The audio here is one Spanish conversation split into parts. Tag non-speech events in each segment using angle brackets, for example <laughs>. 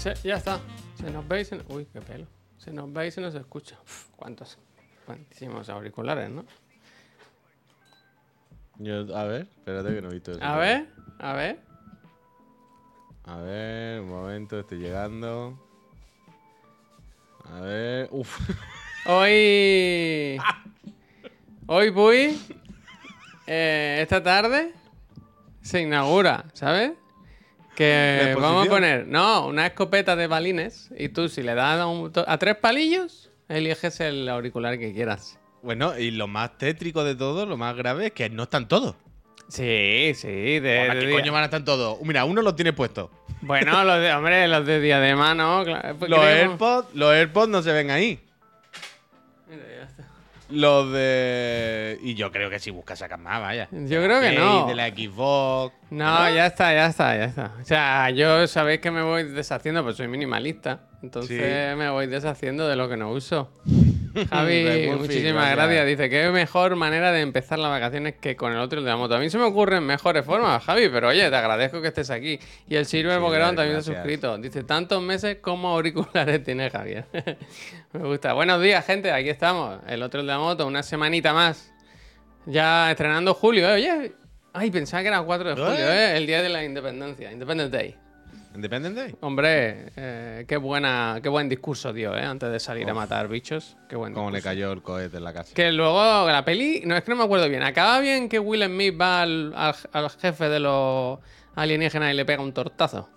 Se- ya está. Se nos ve y se nos... Uy, qué pelo. Se nos ve y se nos escucha. Uf, ¿Cuántos? Cuantísimos auriculares, ¿no? Yo, a ver, espérate que no he visto eso. A ver, a ver. A ver, un momento, estoy llegando. A ver, uff. <laughs> Hoy. Hoy, Puy. eh, esta tarde se inaugura, ¿sabes? Que ¿La vamos a poner, no, una escopeta de balines y tú, si le das a, un a tres palillos, eliges el auricular que quieras. Bueno, y lo más tétrico de todo, lo más grave, es que no están todos. Sí, sí, de, Hola, ¿Qué coño van a estar todos? Mira, uno lo tiene puesto. Bueno, los de, hombre, los de diadema, ¿no? Claro, pues Los AirPods, los AirPods no se ven ahí. Mira, ya está. Los de. Y yo creo que si buscas sacas más, vaya. Yo creo que Play, no. De la Xbox. No, ya está, ya está, ya está. O sea, yo sabéis que me voy deshaciendo, pues soy minimalista. Entonces Sí. me voy deshaciendo de lo que no uso. <laughs> Javi, muchísimas gracias. Dice que mejor manera de empezar las vacaciones que con el otro de la moto. A mí se me ocurren mejores formas, Javi, pero oye, te agradezco que estés aquí. Y el Silver Sí, Boquerón también se ha suscrito. Dice, tantos meses como auriculares <laughs> tiene Javier. Me gusta. Buenos días, gente. Aquí estamos. El otro de la moto, una semanita más. Ya estrenando julio, ¿eh? Oye, ay, pensaba que era 4 de julio, ¿Eh? ¿eh? El día de la independencia, Independence Day. Independent Day. Hombre, eh, qué, buena, qué buen discurso dio, ¿eh? Antes de salir a matar bichos. Qué buen Como le discurso. cayó el cohete en la casa. Que luego la peli, no es que no me acuerdo bien. Acaba bien que Will Smith va al, al- al jefe de los alienígenas y le pega un tortazo.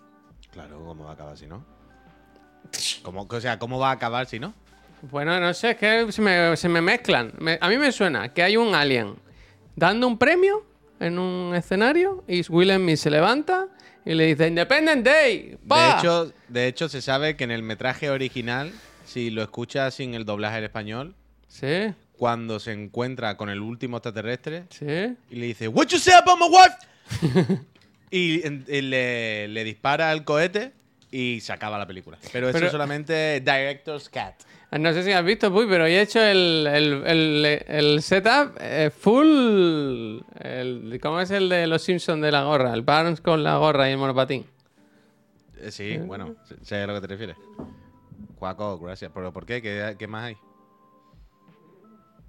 Claro, ¿cómo va a acabar si no? ¿Cómo, o sea, ¿cómo va a acabar si no? Bueno, no sé, es que se me, se me mezclan. Me- a mí me suena que hay un alien dando un premio en un escenario y Will Smith se levanta y le dice Independent Day. ¡Pa! De hecho, de hecho, se sabe que en el metraje original, si lo escuchas sin el doblaje en español, Sí, cuando se encuentra con el último extraterrestre sí. y le dice, What you say about my wife? <laughs> y, en- y le, le dispara el cohete y se acaba la película. Pero eso es solamente Director's Cat. No sé si has visto, Puy, pero he hecho el, el, el- el setup eh, full. ¿Cómo es el de los Simpsons de la gorra? El Barnes con la gorra y el monopatín. Eh, sí, bueno, sé- sé a lo que te refieres. Cuaco, gracias. ¿Pero por qué? ¿Qué, qué más hay?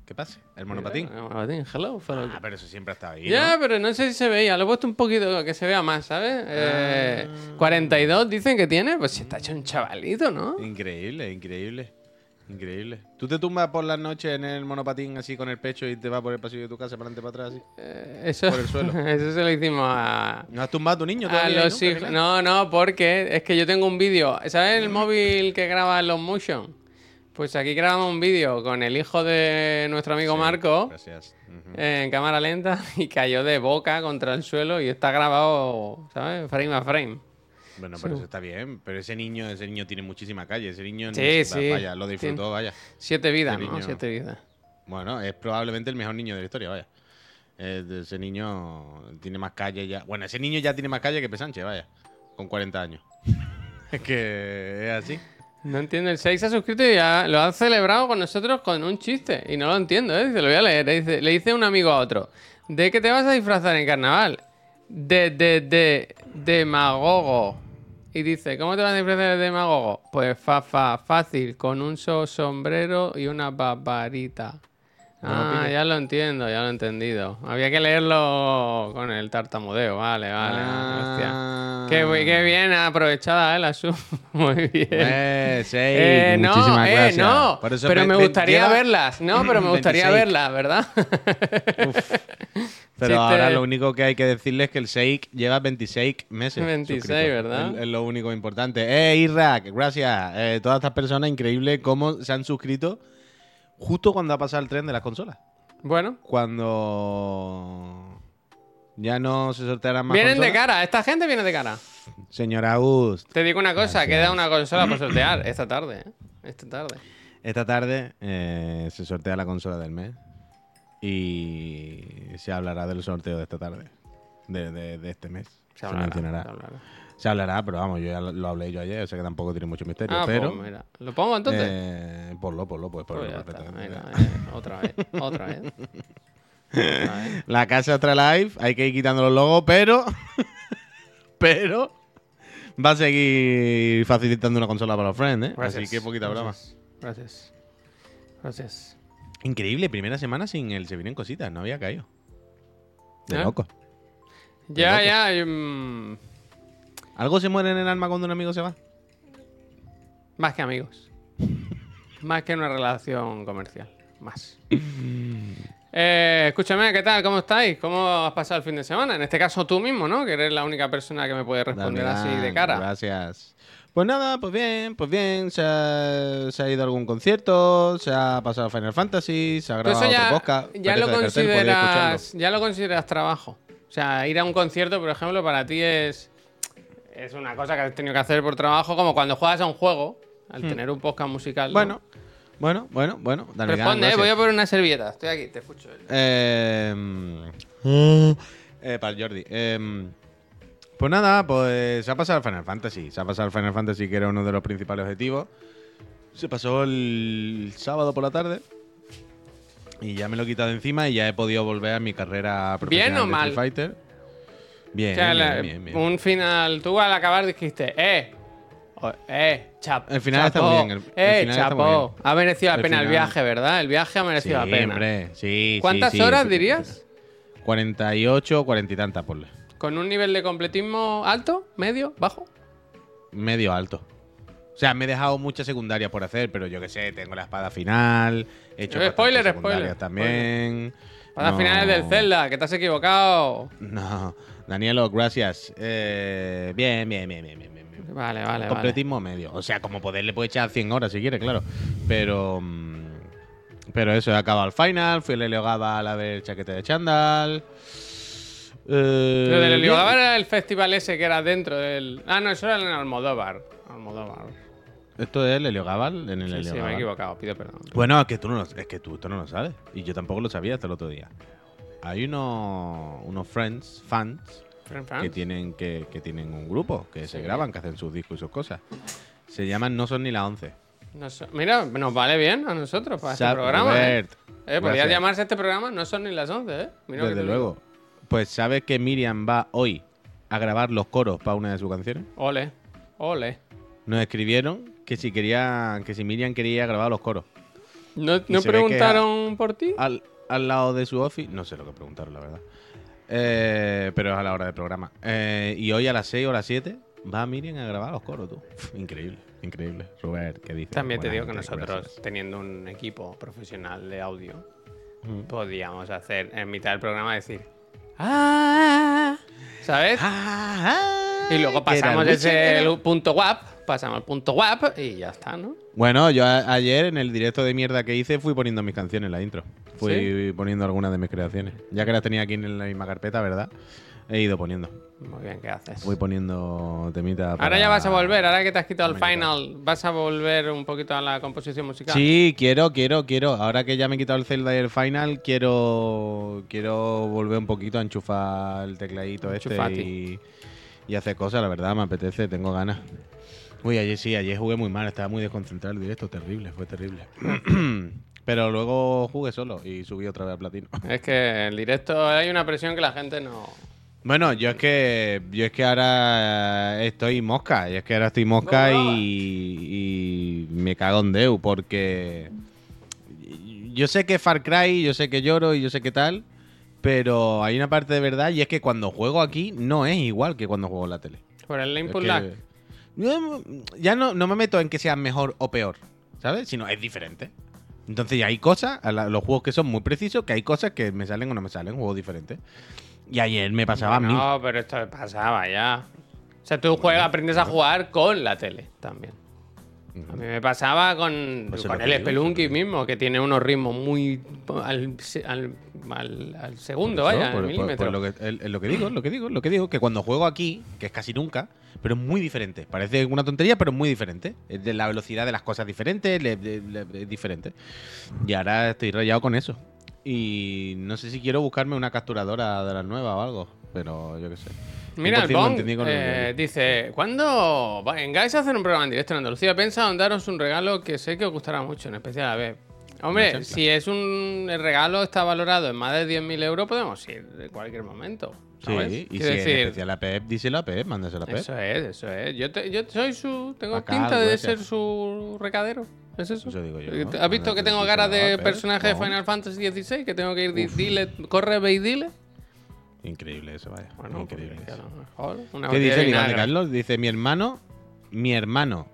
¿Qué pasa? ¿El monopatín? El monopatín, hello. fellow. Ah, pero eso siempre ha estado ahí. Ya, pero no sé si se veía. Lo he puesto un poquito que se vea más, ¿sabes? Eh, Ah. 42 dicen que tiene. Pues si está hecho un chavalito, ¿no? Increíble, increíble. Increíble. ¿Tú te tumbas por las noches en el monopatín así con el pecho y te vas por el pasillo de tu casa para adelante para atrás así? Eh, eso, Por el suelo. <laughs> eso se lo hicimos a, ¿No has tumbado a tu niño a todavía? ahí los hijos. No, no, porque es que yo tengo un vídeo. ¿Sabes el móvil que graba los motion? Pues aquí grabamos un vídeo con el hijo de nuestro amigo Sí, Marco Gracias. Ujú. en cámara lenta <laughs> y cayó de boca contra el suelo y está grabado, ¿sabes? Frame a frame. Bueno, pero eso está bien. Pero ese niño, ese niño tiene muchísima calle. Ese niño, Sí, va- sí. vaya, lo disfrutó, vaya. Siete vidas, ¿no? niño. Siete vidas. Bueno, es probablemente el mejor niño de la historia, vaya. Eh, ese niño tiene más calle ya. Bueno, ese niño ya tiene más calle que Pesanche, vaya. Con 40 años. <laughs> es que es así. No entiendo, el 6 se ha suscrito y ya lo ha celebrado con nosotros con un chiste. Y no lo entiendo, ¿eh? Dice, lo voy a leer. Le dice un amigo a otro, ¿de qué te vas a disfrazar en carnaval? De, de, de, demagogo. Y dice, ¿cómo te vas a disfrazar de demagogo? Pues fa, fa, fácil, con un so- sombrero y una babarita. Ah, ya lo entiendo, ya lo he entendido. Había que leerlo con el tartamudeo, vale, vale. hostia. Ah. Qué, bu- qué bien aprovechada, ¿eh? La sub. <laughs> Muy bien. Eh, sí, Eh, no, muchísimas eh, gracias. no. Por eso pero ve- me gustaría lleva- verlas. No, pero me gustaría 26. verlas, ¿verdad? <laughs> Pero Chiste- ahora lo único que hay que decirles es que el Shake lleva 26 meses. 26, suscrito. ¿verdad? Es, es lo único importante. Eh, Irak, gracias. Eh, todas estas personas, increíble cómo se han suscrito justo cuando ha pasado el tren de las consolas. bueno, Cuando ya no se sortearán más vienen de cara. Esta gente viene de cara. Señor August, Te digo una cosa, queda una consola por sortear esta tarde, ¿eh? Esta tarde. esta tarde eh, se sortea la consola del mes y se hablará del sorteo de esta tarde, de, de- de este mes. Se, hablará, mencionará. se hablará. Se hablará, pero vamos, yo ya lo, hablé yo ayer, o sea que tampoco tiene mucho misterio. Ah, pero, pues mira. ¿Lo pongo entonces? eh, ponlo, ponlo, pues ponlo Pues está, perfectamente. venga, eh, otra vez, otra vez. Otra <laughs> vez. La casa Astra Live, hay que ir quitando los logos, pero. <laughs> pero. va a seguir facilitando una consola para los friends, ¿eh? Gracias. Así que poquita broma. Gracias. Gracias. Gracias. Increíble, primera semana sin el Se vienen cositas, no había caído. De ¿Eh? loco. Ya, loco. ya. y, mm, ¿Algo se muere en el alma cuando un amigo se va? más que amigos. <laughs> más que una relación comercial. Más. <laughs> Eh, escúchame, ¿qué tal? ¿Cómo estáis? ¿Cómo has pasado el fin de semana? En este caso tú mismo, ¿no? Que eres la única persona que me puede responder así de cara. Gracias. Pues nada, pues bien, pues bien. Se ha, se ha ido a algún concierto, se ha pasado Final Fantasy, se ha Pero grabado eso ya, otro podcast. lo cartel, ya lo consideras trabajo. O sea, ir a un concierto, por ejemplo, para ti es es una cosa que has tenido que hacer por trabajo, como cuando juegas a un juego, al tener un podcast musical. ¿no? Hmm. Bueno, bueno, bueno, bueno. Damián, responde, eh, voy a poner una servilleta. Estoy aquí, te escucho. Eh, eh, para el Jordi. Eh, pues nada, pues se ha pasado el Final Fantasy. Se ha pasado el Final Fantasy, que era uno de los principales objetivos. Se pasó el sábado por la tarde. Y ya me lo he quitado de encima y ya he podido volver a mi carrera profesional ¿Bien o de mal? Street Fighter. Bien, O sea, bien, la- bien, bien. un final, tú al acabar dijiste, eh, eh, chap, El final está muy bien, el- el eh, final está muy bien. Ha merecido la El pena el final- viaje, ¿verdad? El viaje ha merecido la pena. hombre, sí, ¿Cuántas sí, horas dirías? 48, 40 y tantas, ponle. ¿Con un nivel de completismo alto, medio, bajo? Medio alto. O sea, me he dejado muchas secundarias por hacer, pero yo que sé, tengo la espada final. He hecho Eh, spoiler, spoiler, también. Para las finales del Zelda, que te has equivocado. No, Danielo, gracias. Eh, bien, bien, bien, bien, bien, bien. Vale, vale, vale. Completismo medio. O sea, como poder le puede echar 100 horas si quiere, claro. Pero. mm, Pero eso, he acabado el final. Fui a Lelio Gabal a ver chaquete de chándal. Eh, Lo del bien. Heliogabal era el festival ese que era dentro del. Ah, no, eso era en Almodóvar. Almodóvar. Esto es el Helio Gabal en el Sí, Helio sí, me he equivocado, pido perdón. Bueno, es que tú no lo, es que tú esto no lo sabes. Y yo tampoco lo sabía hasta el otro día. Hay unos, unos friends, fans, que tienen, que, que tienen un grupo, que se graban, que hacen sus discos y sus cosas. Se llaman No Son Ni las 11. No so- Mira, nos vale bien a nosotros para este programa. ¿eh? Eh, podría llamarse este programa No son ni las 11, ¿eh? Mira Desde luego. Pues sabes que Miriam va hoy a grabar los coros para una de sus canciones. Ole, ole. Nos escribieron que si quería, que si Miriam quería grabar los coros. ¿No, preguntaron por ti? Al, al lado de su office, no sé lo que preguntaron, la verdad. Eh, pero es a la hora del programa. Eh, y hoy a las 6 o a las 7 va Miriam a grabar los coros, tú. Increíble, increíble. Robert, ¿qué dices? También te digo que nosotros, gracias. teniendo un equipo profesional de audio, Mm. podíamos hacer en mitad del programa decir. ¡Ah! ¿Sabes? Ah, y luego pasamos ese el punto WAP, pasamos al punto WAP y ya está, ¿no? Bueno, yo ayer en el directo de mierda que hice fui poniendo mis canciones en la intro. Fui poniendo algunas de mis creaciones. Ya que las tenía aquí en la misma carpeta, ¿verdad? He ido poniendo. Muy bien, ¿qué haces? Voy poniendo temita. Ahora para- ya vas a volver, ahora que te has quitado el final, vas a volver un poquito a la composición musical. Sí, quiero, quiero, quiero. Ahora que ya me he quitado el Zelda y el Final, quiero quiero volver un poquito a enchufar el tecladito Enchufati. este y, y hacer cosas, la verdad, me apetece, tengo ganas. Uy, ayer sí, ayer jugué muy mal, estaba muy desconcentrado el directo, terrible, fue terrible. <clears throat> Pero luego jugué solo y subí otra vez a platino. <laughs> Es que en directo hay una presión que la gente no. Bueno, yo es que yo es que ahora estoy mosca, y es que ahora estoy mosca No, no. y, y me cago en Deu porque yo sé que Far Cry, yo sé que lloro y yo sé que tal, pero hay una parte de verdad y es que cuando juego aquí no es igual que cuando juego en la tele. Por el Es input que- lag. Yo, ya no, no me meto en que sea mejor o peor, ¿sabes? Sino es diferente. Entonces ya hay cosas, los juegos que son muy precisos, que hay cosas que me salen o no me salen, juegos diferentes. Y ayer me pasaba a mí. No, pero esto pasaba ya. O sea, tú juegas, aprendes a jugar con la tele también. A mí me pasaba con, Pues es con el Spelunky mismo, que tiene unos ritmos muy al, al- al- al segundo, Eso, vaya, pues- al milímetro. pues lo, que, es- es lo que digo, lo que digo, lo que digo, que cuando juego aquí, que es casi nunca, pero es muy diferente. Parece una tontería, pero es muy diferente. Es de la velocidad de las cosas le- le- es diferente. Y ahora estoy rayado con eso. Y no sé si quiero buscarme una capturadora de las nuevas o algo, pero yo qué sé. Mira, el 100% lo Bong entendí con el eh, dice: ¿Cuándo vengáis a hacer un programa en directo en Andalucía? Pensado en daros un regalo que sé que os gustará mucho, en especial a ver. Hombre, si es un el regalo está valorado en más de 10.000 euros, podemos ir en cualquier momento. ¿Sabes? Sí, y si Quiero es decir, especial a Pep, díselo a Pep, mándaselo a Pep. eso es, eso es. Yo, te- yo soy su. Tengo Acá, pinta de ser su recadero. ¿Es eso? Eso digo yo, ¿Has ¿no? visto que tengo cara de personaje de. Final Fantasy XVI? Que tengo que ir, di- dile, corre, ve y dile. Increíble eso, vaya. Bueno, Increíble. pues, eso. a lo mejor una ¿Qué dice Iván de. Carlos? Dice, mi hermano, mi hermano,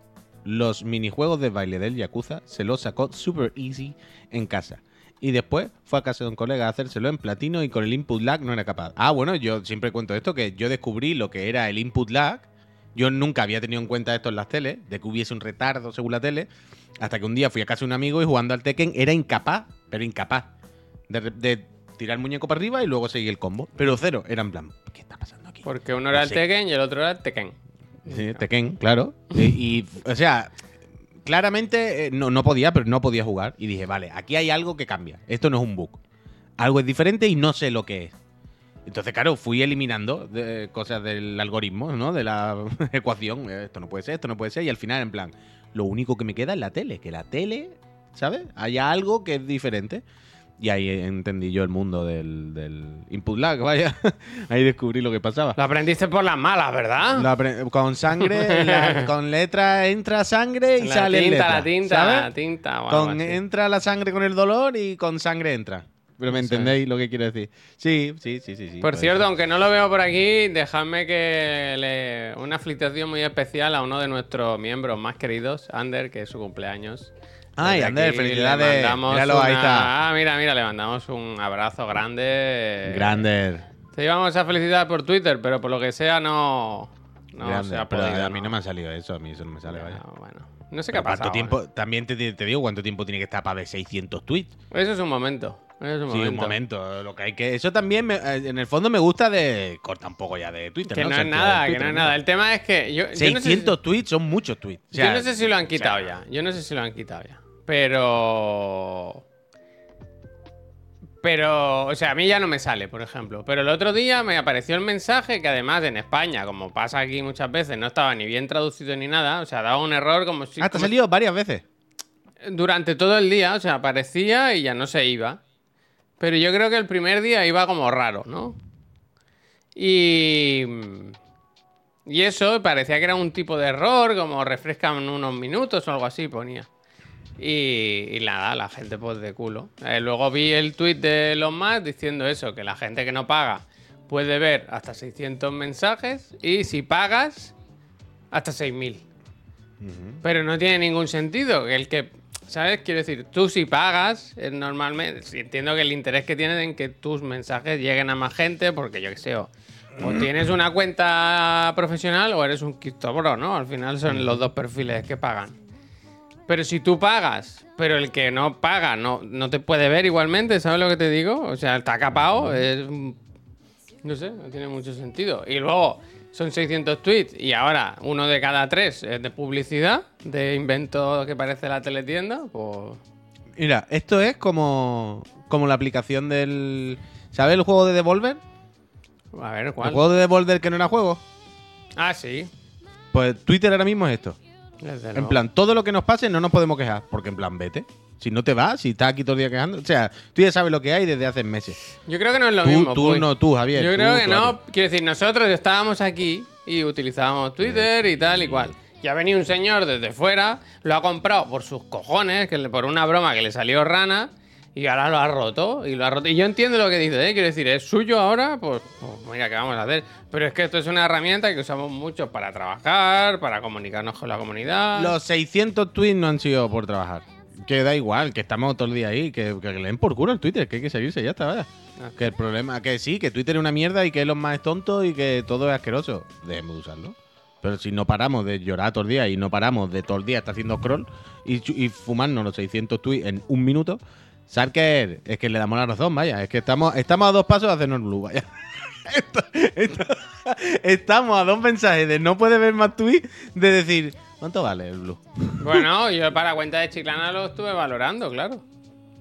los minijuegos de baile del Yakuza se los sacó super easy en casa. Y después fue a casa de un colega a hacérselo en platino y con el input lag no era capaz. Ah, bueno, yo siempre cuento esto, que yo descubrí lo que era el input lag. Yo nunca había tenido en cuenta esto en las teles, de que hubiese un retardo según la tele, hasta que un día fui a casa de un amigo y jugando al Tekken era incapaz, pero incapaz, de, tirar el muñeco para arriba y luego seguir el combo. Pero cero, era en plan, ¿qué está pasando aquí? Porque uno era el. Tekken y el otro era el Tekken. Sí, Tekken, claro. Y, y, o sea, claramente eh, no, no podía, pero no podía jugar. Y dije, vale, aquí hay algo que cambia. Esto no es un bug. Algo es diferente y no sé lo que es. Entonces, claro, fui eliminando de- cosas del algoritmo, ¿no? De la <laughs> ecuación. Eh, Esto no puede ser, esto no puede ser. Y al final, en plan, lo único que me queda es la tele. Que la tele, ¿sabes? Haya algo que es diferente. Y ahí entendí yo el mundo del, del input lag, <laughs> vaya. ahí descubrí lo que pasaba. Lo aprendiste por las malas, ¿verdad? Con sangre, <laughs> la- con letra entra sangre y la sale tinta, letra, la tinta, ¿sabes? la tinta. algo Con entra la sangre con el dolor y con sangre entra. Pero me entendéis lo que quiero decir. Sí, sí, sí, sí. sí Por cierto, ser. aunque no lo veo por aquí, dejadme que le una felicitación muy especial a uno de nuestros miembros más queridos, Ander, que es su cumpleaños. Ay, Ander, felicidades. Míralo, ahí una- está. Ah, mira, mira, le mandamos un abrazo grande. Grander. Te íbamos a felicitar por Twitter, pero por lo que sea no, no se ha Pero podido. a mí no me ha salido eso, a mí eso no me sale, Ya, vaya. bueno, no sé qué ha Pero ¿Cuánto pasado. tiempo? También te, te digo cuánto tiempo tiene que estar para ver 600 tweets. ¿eh? Eso es un momento. Eso es un Sí, momento. un momento. Lo que hay que. Eso también, me- eh, en el fondo, me gusta de. Corta un poco ya de Twitter. Que no, ¿no? es nada, que no es nada. El tema es que yo, yo no sé si- 600 tweets son muchos tweets. O sea, yo no sé si lo han o sea, quitado ya. Yo no sé si lo han quitado ya. Pero. Pero, o sea, a mí ya no me sale, por ejemplo. Pero el otro día me apareció el mensaje que además en España, como pasa aquí muchas veces, no estaba ni bien traducido ni nada. O sea, daba un error como si... Ah, te ha salido varias veces. Durante todo el día, o sea, aparecía y ya no se iba. Pero yo creo que el primer día iba como raro, ¿no? Y... Y eso parecía que era un tipo de error, como refrescan unos minutos o algo así, ponía. Y, y nada, la gente pues de culo. Eh, luego vi el tweet de Elon Musk diciendo eso, que la gente que no paga puede ver hasta 600 mensajes y si pagas, hasta 6000. Pero no tiene ningún sentido. El que, ¿sabes? Quiero decir, tú si pagas, eh, normalmente, entiendo que el interés que tienes en que tus mensajes lleguen a más gente, porque yo qué sé, o, o tienes una cuenta profesional o eres un criptobro, ¿no? Al final son los dos perfiles que pagan. Pero si tú pagas, pero el que no paga no, no te puede ver igualmente, ¿sabes lo que te digo? O sea, está capado, es... No sé, no tiene mucho sentido. Y luego son 600 tweets y ahora uno de cada tres es de publicidad, de invento que parece la teletienda, pues... Mira, esto es como, como la aplicación del. ¿Sabes el juego de Devolver? A ver, El ¿cuál? juego de Devolver que no era juego. Ah, sí. Pues Twitter ahora mismo es esto. Desde En luego. plan, todo lo que nos pase no nos podemos quejar. Porque en plan, vete. Si no te vas, si estás aquí todo el día quejando. O sea, tú ya sabes lo que hay desde hace meses. Yo creo que no es lo Tú, mismo. tú Puy. no, tú, Javier. Yo tú, creo que tú, no. Quiero decir, nosotros estábamos aquí y utilizábamos Twitter y tal y cual. Y ha venido un señor desde fuera, lo ha comprado por sus cojones, que le, por una broma que le salió rana, y ahora lo ha roto. Y lo ha roto. Y yo entiendo lo que dice, ¿eh? Quiero decir, es suyo ahora, pues, pues mira, ¿qué vamos a hacer? Pero es que esto es una herramienta que usamos mucho para trabajar, para comunicarnos con la comunidad. Los 600 tweets no han sido por trabajar. Que da igual, que estamos todo el día ahí, que, que le den por culo el Twitter, que hay que seguirse, ya está, vaya. Ah. Que el problema, que sí, que Twitter es una mierda y que Elon más es tonto y que todo es asqueroso. Dejemos de usarlo. Pero si no paramos de llorar todo el día y no paramos de todo el día estar haciendo scroll y, y fumarnos los 600 tweets en un minuto, Sarker, es que le damos la razón, vaya. Es que estamos, estamos a dos pasos de hacernos blue, vaya. <laughs> Esto- esto- estamos a dos mensajes de no puede ver más tweets de decir, ¿cuánto vale el blue? Bueno, yo para cuenta de Chiclana lo estuve valorando, claro.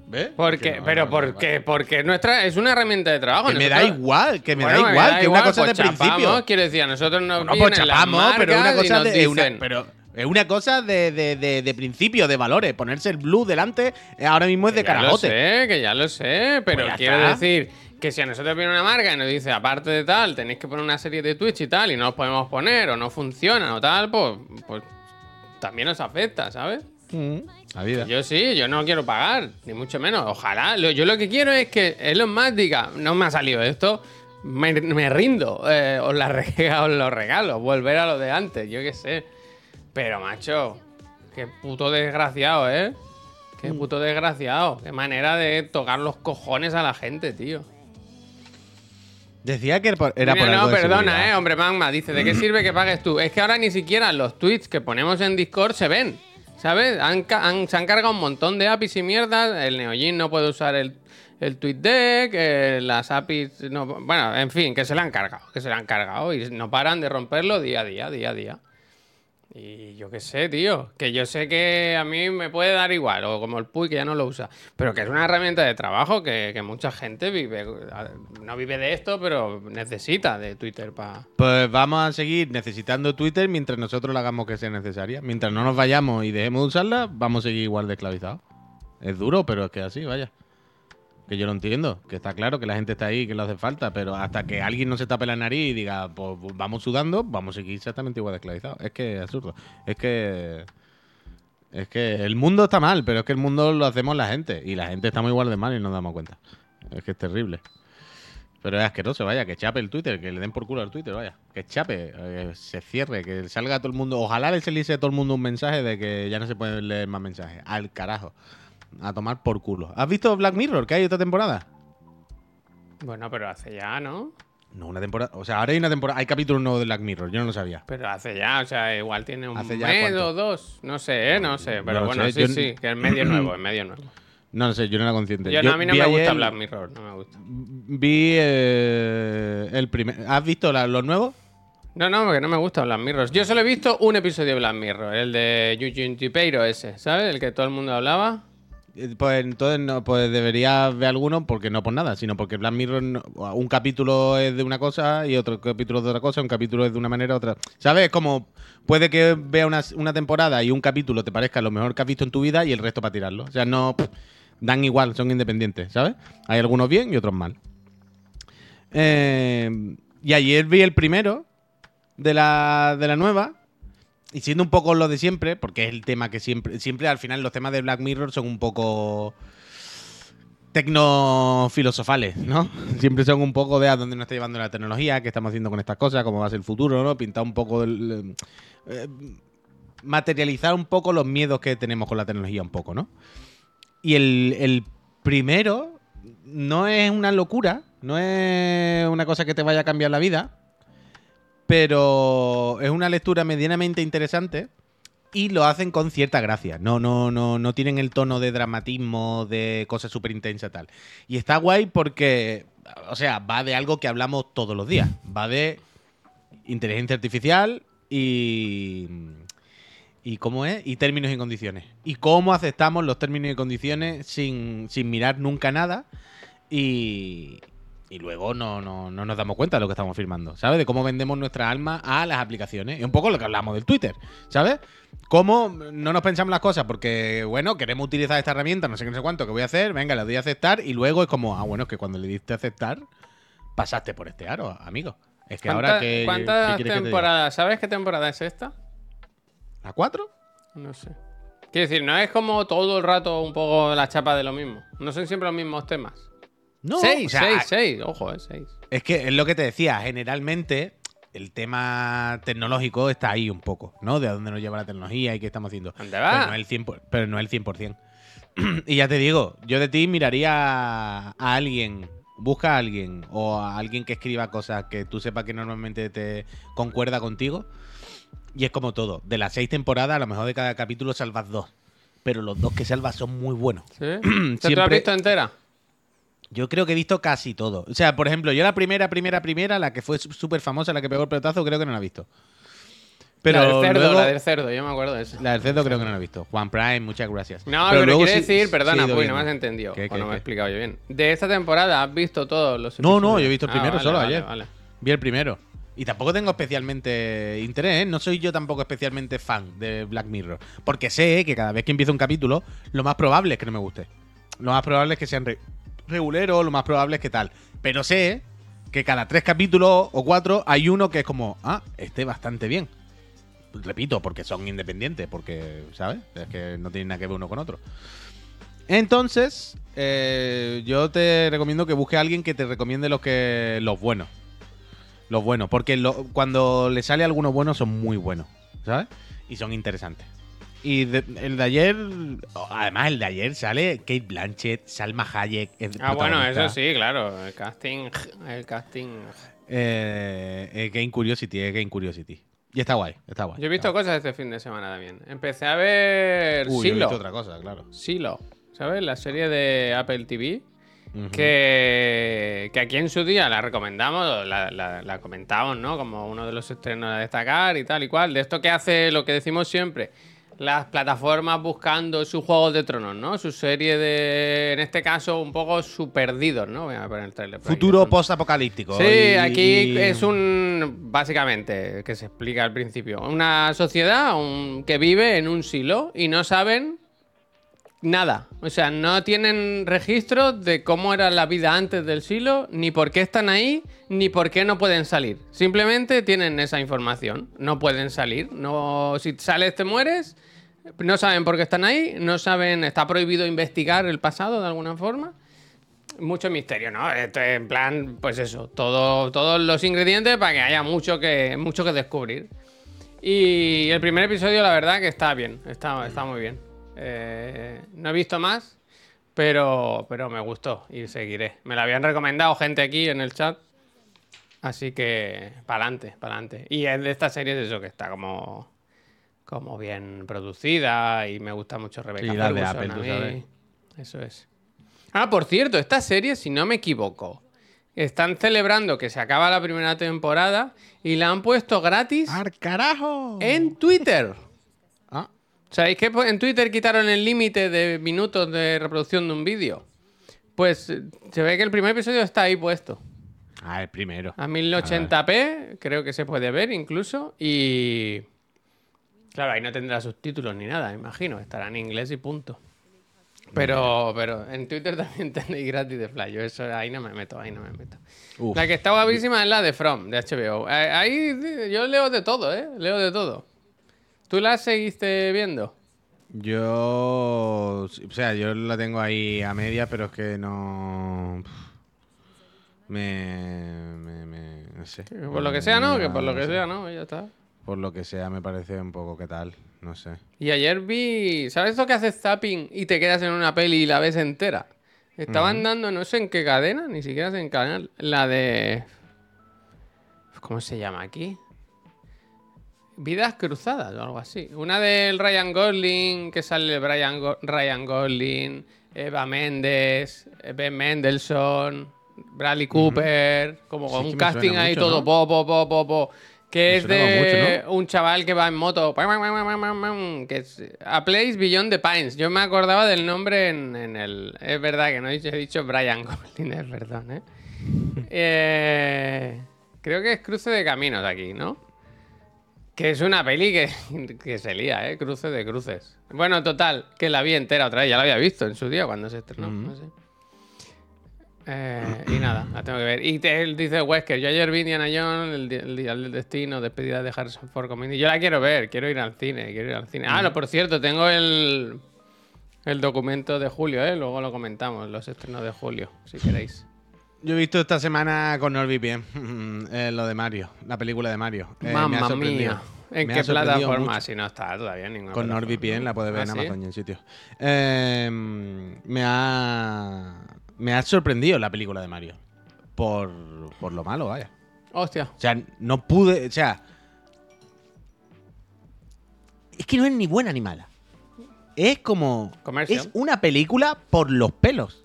¿Ves? Porque, Que no, pero no, ¿por no, qué? Porque nuestra, es una herramienta de trabajo. Que me da igual, que me Bueno, da igual, que es una cosa pues de chapamos, principio. Quiero decir, a nosotros nos No, pues chapamos, pero una cosa de. una- pero Es una cosa de, de, de, de principio, de valores. Ponerse el blue delante eh, ahora mismo es de Que ya lo carajote. sé, que ya lo sé, pero Pues quiero está. decir que si a nosotros viene una marca y nos dice, aparte de tal, tenéis que poner una serie de Twitch y tal, y no los podemos poner, o no funcionan, o tal, pues, pues también nos afecta, ¿sabes? La vida. Yo sí, yo no quiero pagar, ni mucho menos. Ojalá. Lo- yo lo que quiero es que Elon Musk diga, no me ha salido esto, me, me rindo, eh, os, la <laughs> os lo regalo, volver a lo de antes, yo qué sé. Pero, macho, qué puto desgraciado, ¿eh? Qué puto desgraciado. Qué manera de tocar los cojones a la gente, tío. Decía que era por, Mira, no, de perdona, seguridad. eh, hombre Magma. Dice, ¿de qué <clears throat> sirve que pagues tú? Es que ahora ni siquiera los tweets que ponemos en Discord se ven. ¿Sabes? Han se han cargado un montón de APIs y mierdas. El Neogin no puede usar el, el TweetDeck. eh, las APIs. No, bueno, en fin, que se le han cargado. Que se le han cargado. Y no paran de romperlo día a día, día a día. Y yo qué sé, tío. Que yo sé que a mí me puede dar igual, o como el Puy que ya no lo usa. Pero que es una herramienta de trabajo que, que mucha gente vive. No vive de esto, pero necesita de Twitter para. Pues vamos a seguir necesitando Twitter mientras nosotros la hagamos que sea necesaria. Mientras no nos vayamos y dejemos de usarla, vamos a seguir igual de esclavizados. Es duro, pero es que así, vaya. Que yo lo entiendo, que está claro que la gente está ahí, que le hace falta, pero hasta que alguien no se tape la nariz y diga, pues vamos sudando, vamos a seguir exactamente igual de esclavizados. Es que es absurdo. Es que. Es que el mundo está mal, pero es que el mundo lo hacemos la gente. Y la gente está muy igual de mal y no nos damos cuenta. Es que es terrible. Pero es asqueroso, vaya, que chape el Twitter, que le den por culo al Twitter, vaya. Que chape, eh, se cierre, que salga todo el mundo. Ojalá le saliese a todo el mundo un mensaje de que ya no se pueden leer más mensajes. Al carajo. A tomar por culo. ¿Has visto Black Mirror? Que hay otra temporada. Bueno, pero hace ya, ¿no? No, una temporada. O sea, ahora hay una temporada. Hay capítulos nuevos de Black Mirror, yo no lo sabía. Pero hace ya, o sea, igual tiene un ¿Hace mes o dos. No sé, ¿eh? No sé. Pero bueno, sé, sí, yo- sí, que es medio <clears throat> nuevo, es medio nuevo. No lo sé, yo no era consciente. Yo, no, a mí no me gusta Black Mirror, no me gusta. Vi eh, el primer. ¿Has visto la- los nuevos? No, no, porque no me gusta Black Mirror. Yo solo he visto un episodio de Black Mirror, el de Eugene Tipeiro ese, ¿sabes? El que todo el mundo hablaba. Eh, Pues entonces no, pues deberías ver alguno porque no por nada, sino porque Black Mirror un capítulo es de una cosa y otro capítulo es de otra cosa, un capítulo es de una manera, otra. ¿Sabes? Es Como puede que vea una, temporada y un capítulo te parezca lo mejor que has visto en tu vida y el resto para tirarlo. O sea, no dan igual, son independientes, ¿sabes? Hay algunos bien y otros mal. Eh, y ayer vi el primero de la, de la nueva. Y siendo un poco lo de siempre, porque es el tema que siempre. Siempre al final los temas de Black Mirror son un poco. tecnofilosofales, ¿no? <laughs> Siempre son un poco de a dónde nos está llevando la tecnología, qué estamos haciendo con estas cosas, cómo va a ser el futuro, ¿no? Pintar un poco. el- eh, materializar un poco los miedos que tenemos con la tecnología, un poco, ¿no? Y el, el primero no es una locura, no es una cosa que te vaya a cambiar la vida, pero es una lectura medianamente interesante y lo hacen con cierta gracia. No, no, no, no tienen el tono de dramatismo, de cosas súper intensas tal. Y está guay porque, o sea, va de algo que hablamos todos los días. Va de inteligencia artificial y y cómo es y términos y condiciones y cómo aceptamos los términos y condiciones sin, sin mirar nunca nada y, y luego no, no, no nos damos cuenta de lo que estamos firmando, ¿sabes? De cómo vendemos nuestra alma a las aplicaciones. Es un poco lo que hablamos del Twitter, ¿sabes? Cómo no nos pensamos las cosas porque, bueno, queremos utilizar esta herramienta, no sé qué, no sé cuánto, que voy a hacer, venga, le doy a aceptar y luego es como, ah, bueno, es que cuando le diste a aceptar, pasaste por este aro, amigo. Es que ahora ¿Cuánta- que... ¿Cuántas temporadas? ¿Sabes qué temporada es esta? ¿A cuatro? No sé. Quiero decir, no es como todo el rato un poco la chapa de lo mismo. No son siempre los mismos temas. No, seis, o sea, seis, seis. Ojo, eh, seis. Es que es lo que te decía, generalmente el tema tecnológico está ahí un poco, ¿no? De a dónde nos lleva la tecnología y qué estamos haciendo. ¿Dónde va? Pero no el 100%. Pero no el 100%. y ya te digo, yo de ti miraría a, alguien, busca a alguien o a alguien que escriba cosas que tú sepas que normalmente te concuerda contigo. Y es como todo, de las seis temporadas, a lo mejor de cada capítulo salvas dos. Pero los dos que salvas son muy buenos. ¿Sí? <clears throat> ¿Te ¿Tú has visto entera? Yo creo que he visto casi todo. O sea, por ejemplo, yo la primera, primera, primera, la que fue súper famosa, la que pegó el pelotazo, creo que no la he visto. Pero la del cerdo, luego- la del cerdo, yo me acuerdo de eso. la del cerdo creo que no la he visto. Juan Prime, muchas gracias. No, pero, luego quiere sí- decir, sí perdona, Puy, no me has entendido. ¿Qué, o qué, no me he explicado yo bien. De esta temporada has visto todos los No, no, episodios? yo he visto el Ah, primero vale, solo vale, ayer. vale. Vi el primero. Y tampoco tengo especialmente interés, ¿eh? no soy yo tampoco especialmente fan de Black Mirror. Porque sé que cada vez que empiezo un capítulo, lo más probable es que no me guste. Lo más probable es que sean re- reguleros, lo más probable es que tal. Pero sé que cada tres capítulos o cuatro hay uno que es como, ah, este bastante bien. Repito, porque son independientes, porque, ¿sabes? Es que no tienen nada que ver uno con otro. Entonces, eh, yo te recomiendo que busques a alguien que te recomiende los que los buenos. Los buenos, porque lo- cuando le sale algunos buenos son muy buenos, ¿sabes? Y son interesantes. Y de- el de ayer, además el de ayer sale Kate Blanchett, Salma Hayek. Ah, bueno, eso sí, claro. El casting. El casting. Eh, eh, Game Curiosity, es Game Curiosity. Y está guay, está guay. Yo he visto cosas este fin de semana también. Empecé a ver Uy, yo he Silo. visto otra cosa, claro. Silo. ¿Sabes? La serie de Apple TV. Que, que aquí en su día la recomendamos, la, la- la comentamos, ¿no? Como uno de los estrenos a destacar y tal y cual. De esto que hace lo que decimos siempre. Las plataformas buscando sus juegos de tronos, ¿no? Su serie de. En este caso, un poco su perdidos, ¿no? Voy a poner el trailer. Futuro post-apocalíptico. Sí, y- aquí es un. Básicamente, que se explica al principio. Una sociedad un- que vive en un silo y no saben nada. O sea, no tienen registro de cómo era la vida antes del silo, ni por qué están ahí, ni por qué no pueden salir. Simplemente tienen esa información. No pueden salir. No, si sales te mueres. No saben por qué están ahí. No saben. Está prohibido investigar el pasado de alguna forma. Mucho misterio, ¿no? Esto es en plan, pues eso, todo, todos los ingredientes para que haya mucho que, mucho que descubrir. Y el primer episodio, la verdad, que está bien, está, está muy bien. Eh, no he visto más, pero, pero me gustó y seguiré. Me lo habían recomendado gente aquí en el chat. Así que, pa'lante, pa'lante. Y es de esta serie es eso, que está como, como bien producida y me gusta mucho Rebecca las de Ferguson Apple, tú sabes. Eso es. Ah, por cierto, esta serie, si no me equivoco, están celebrando que se acaba la primera temporada y la han puesto gratis ¡Al carajo! en Twitter. <laughs> Ah, ¿Sabéis que en Twitter quitaron el límite de minutos de reproducción de un vídeo? Pues eh, se ve que el primer episodio está ahí puesto. Ah, el primero. A 1080p, creo que se puede ver incluso. Y. Claro, ahí no tendrá subtítulos ni nada, imagino. Estará en inglés y punto. Pero, pero en Twitter <laughs> también tenéis gratis de Fly. Yo eso ahí no me meto, ahí no me meto. Uf. La que está guapísima es la de From, de HBO. Eh, Ahí eh, yo leo de todo, ¿eh? Leo de todo. ¿Tú la seguiste viendo? Yo. O sea, yo la tengo ahí a media, pero es que no. Me. me, me- no sé. Que Por lo que sea, ¿no? Que por lo que sea, ¿no? Ya está. Por lo que sea, me parece un poco que tal. No sé. Y ayer vi. ¿Sabes lo que haces zapping y te quedas en una peli y la ves entera? Estaban dando, no sé en qué cadena, ni siquiera sé en canal. La de. ¿Cómo se llama aquí? Vidas cruzadas o algo así. Una del Ryan Gosling, que sale Brian Go- Ryan Gosling, Eva Méndez, Ben Mendelssohn, Bradley Cooper, como Sí, con un casting ahí mucho, todo ¿no? po, po, po, po, po, que es de mucho, un chaval que va en moto, que es A Place Beyond the Pines. Yo me acordaba del nombre en, en el... Es verdad que no he dicho, Brian <laughs> Gosling, es verdad, ¿eh? <laughs> Eh, Creo que es Cruce de Caminos aquí, ¿no? Que es una peli que, que se lía, ¿eh? Cruce de cruces. Bueno, total, que la vi entera otra vez. Ya la había visto en su día cuando se estrenó. no sé. Eh, y nada, la tengo que ver. Y te, él dice Wesker, yo ayer vi Indiana Jones, el, el Día del Destino, despedida de Harrison Ford con Mindy. Yo la quiero ver, quiero ir al cine, quiero ir al cine. Ah, no, por cierto, tengo el, el documento de julio, ¿eh? Luego lo comentamos, los estrenos de julio, si queréis. Yo he visto esta semana con NordVPN <laughs> eh, lo de Mario, la película de Mario. Eh, Mamma mía. ¿En Me qué plataforma? mucho. Si no está todavía en ninguna Con NordVPN ¿no? la puedes ver ¿Ah, en sí? Amazon y en sitios. Eh, me ha. Me ha sorprendido la película de Mario. Por, por lo malo, vaya. Hostia. O sea, no pude. O sea. Es que no es ni buena ni mala. Es como. Comercial. Es una película por los pelos.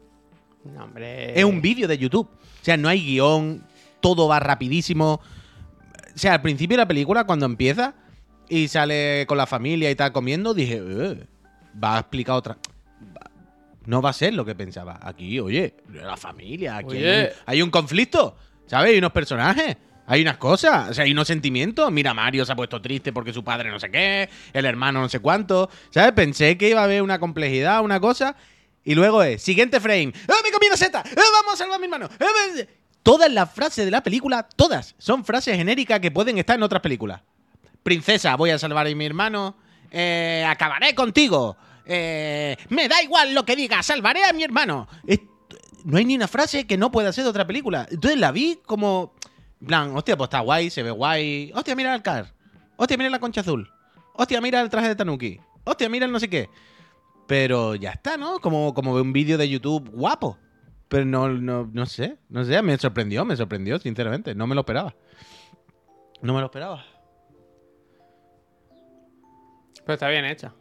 No, hombre. Es un vídeo de YouTube. O sea, no hay guion, todo va rapidísimo. O sea, al principio de la película, cuando empieza y sale con la familia y tal comiendo, dije, "Eh, va a explicar otra. va- No va a ser lo que pensaba. Aquí, oye, la familia, aquí hay Oye. un, hay un conflicto, ¿sabes? Hay unos personajes. Hay unas cosas, o sea, hay unos sentimientos. Mira, Mario se ha puesto triste porque su padre no sé qué, el hermano no sé cuánto. ¿Sabes? Pensé que iba a haber una complejidad, una cosa. Y luego es, siguiente frame. ¡Ah, me comí una seta! ¡Ah, vamos a salvar a mi hermano! ¡Ah, me-". Todas las frases de la película, todas, son frases genéricas que pueden estar en otras películas. Princesa, voy a salvar a mi hermano. eh, acabaré contigo. Eh, me da igual lo que diga, salvaré a mi hermano. No hay ni una frase que no pueda ser de otra película. Entonces la vi como. Plan, hostia, pues está guay, se ve guay. Hostia, mira el car. Hostia, mira la concha azul. Hostia, mira el traje de Tanuki. Hostia, mira el no sé qué. Pero ya está, ¿no? Como, como un vídeo de YouTube guapo. Pero no, no, no sé, no sé, me sorprendió, me sorprendió, sinceramente. No me lo esperaba. No me lo esperaba. Pero está bien hecha.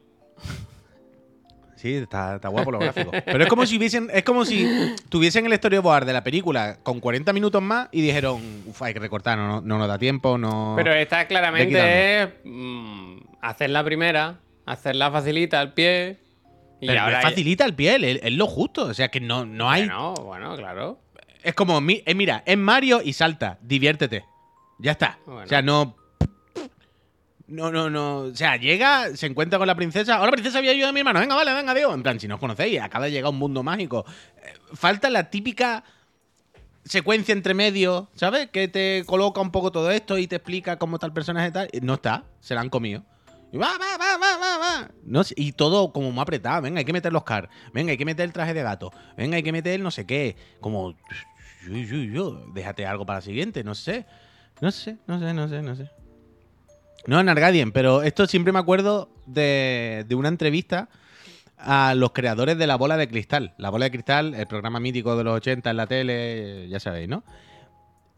Sí, está, está guapo los gráficos. Pero es como si hubiesen, es como si tuviesen el storyboard de la película con 40 minutos más y dijeron, uf, hay que recortar, no, no, no nos da tiempo, no. Pero esta claramente es mm, hacer la primera, hacerla facilita al pie. Y Pero ahora facilita el piel, es, lo justo. O sea que no, no hay. Bueno, bueno, claro. Es como, eh, mira, es Mario y salta, diviértete. Ya está. Bueno. O sea, no. No, no, no. O sea, llega, se encuentra con la princesa. Hola, princesa, había ayudado a mi hermano. Venga, vale, venga, Dios. En plan, si no os conocéis, acaba de llegar un mundo mágico. Eh, Falta la típica secuencia entre medio, ¿sabes? Que te coloca un poco todo esto y te explica cómo tal personaje tal. No está, se la han comido. Y va, va, va, va, va, va. No y todo como muy apretado. Venga, hay que meter los car. Venga, hay que meter el traje de gato. Venga, hay que meter el no sé qué. Como. Yo, yo, yo. Déjate algo para la siguiente, no sé. No sé, no sé, no sé, no sé. No en Argadien, pero esto siempre me acuerdo de, una entrevista a los creadores de La Bola de Cristal. La Bola de Cristal, el programa mítico de los 80 en la tele, ya sabéis, ¿no?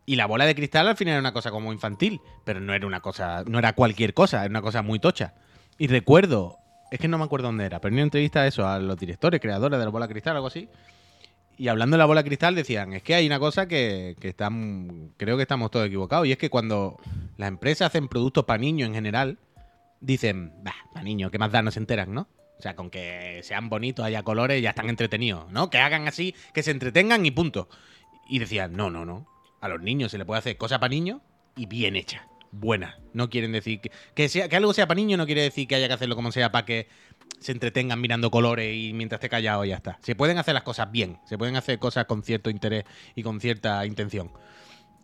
Y la bola de cristal al final era una cosa como infantil, pero no era una cosa, no era cualquier cosa, era una cosa muy tocha. Y recuerdo, es que no me acuerdo dónde era, pero en una entrevista a eso, a los directores, creadores de la bola de cristal, algo así. Y hablando de la bola de cristal decían, es que hay una cosa que, que están, creo que estamos todos equivocados, y es que cuando las empresas hacen productos para niños en general, dicen, bah, para niños, ¿qué más da? No se enteran, ¿no? O sea, con que sean bonitos, haya colores, ya están entretenidos, ¿no? Que hagan así, que se entretengan y punto. Y decían, no, no, no. A los niños se le puede hacer cosa para niños y bien hecha, buena. No quieren decir que, que, sea, que algo sea para niños, no quiere decir que haya que hacerlo como sea para que se entretengan mirando colores y mientras esté callado ya está. Se pueden hacer las cosas bien, se pueden hacer cosas con cierto interés y con cierta intención.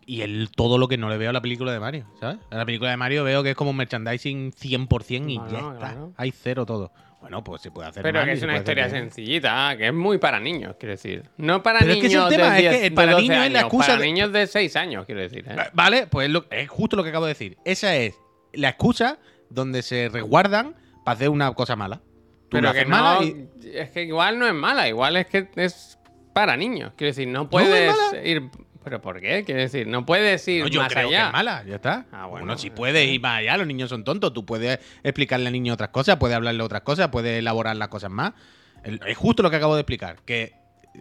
Y el, todo lo que no le veo a la película de Mario, ¿sabes? A la película de Mario veo que es como un merchandising 100% y Bueno, ya está. Hay cero todo. Bueno, pues se puede hacer Pero que es una historia sencillita, que es muy para niños, quiero decir. No para Pero es que niños es el tema, de, es que 10, para de 12 niños es la años, excusa para de- niños de 6 años, quiero decir. ¿eh? Vale, pues es, lo- es justo lo que acabo de decir. Esa es la excusa donde se resguardan para hacer una cosa mala. Tú Pero que no, mala y- es que igual no es mala, igual es que es para niños. Quiero decir, no es puedes ir. ¿Pero por qué? Quiero decir, no puedes ir No, yo más creo que es mala, ya está. Ah, bueno, bueno, si puedes ir más allá, los niños son tontos. Tú puedes explicarle al niño otras cosas, puedes hablarle otras cosas, puedes elaborar las cosas más. Es justo lo que acabo de explicar. Que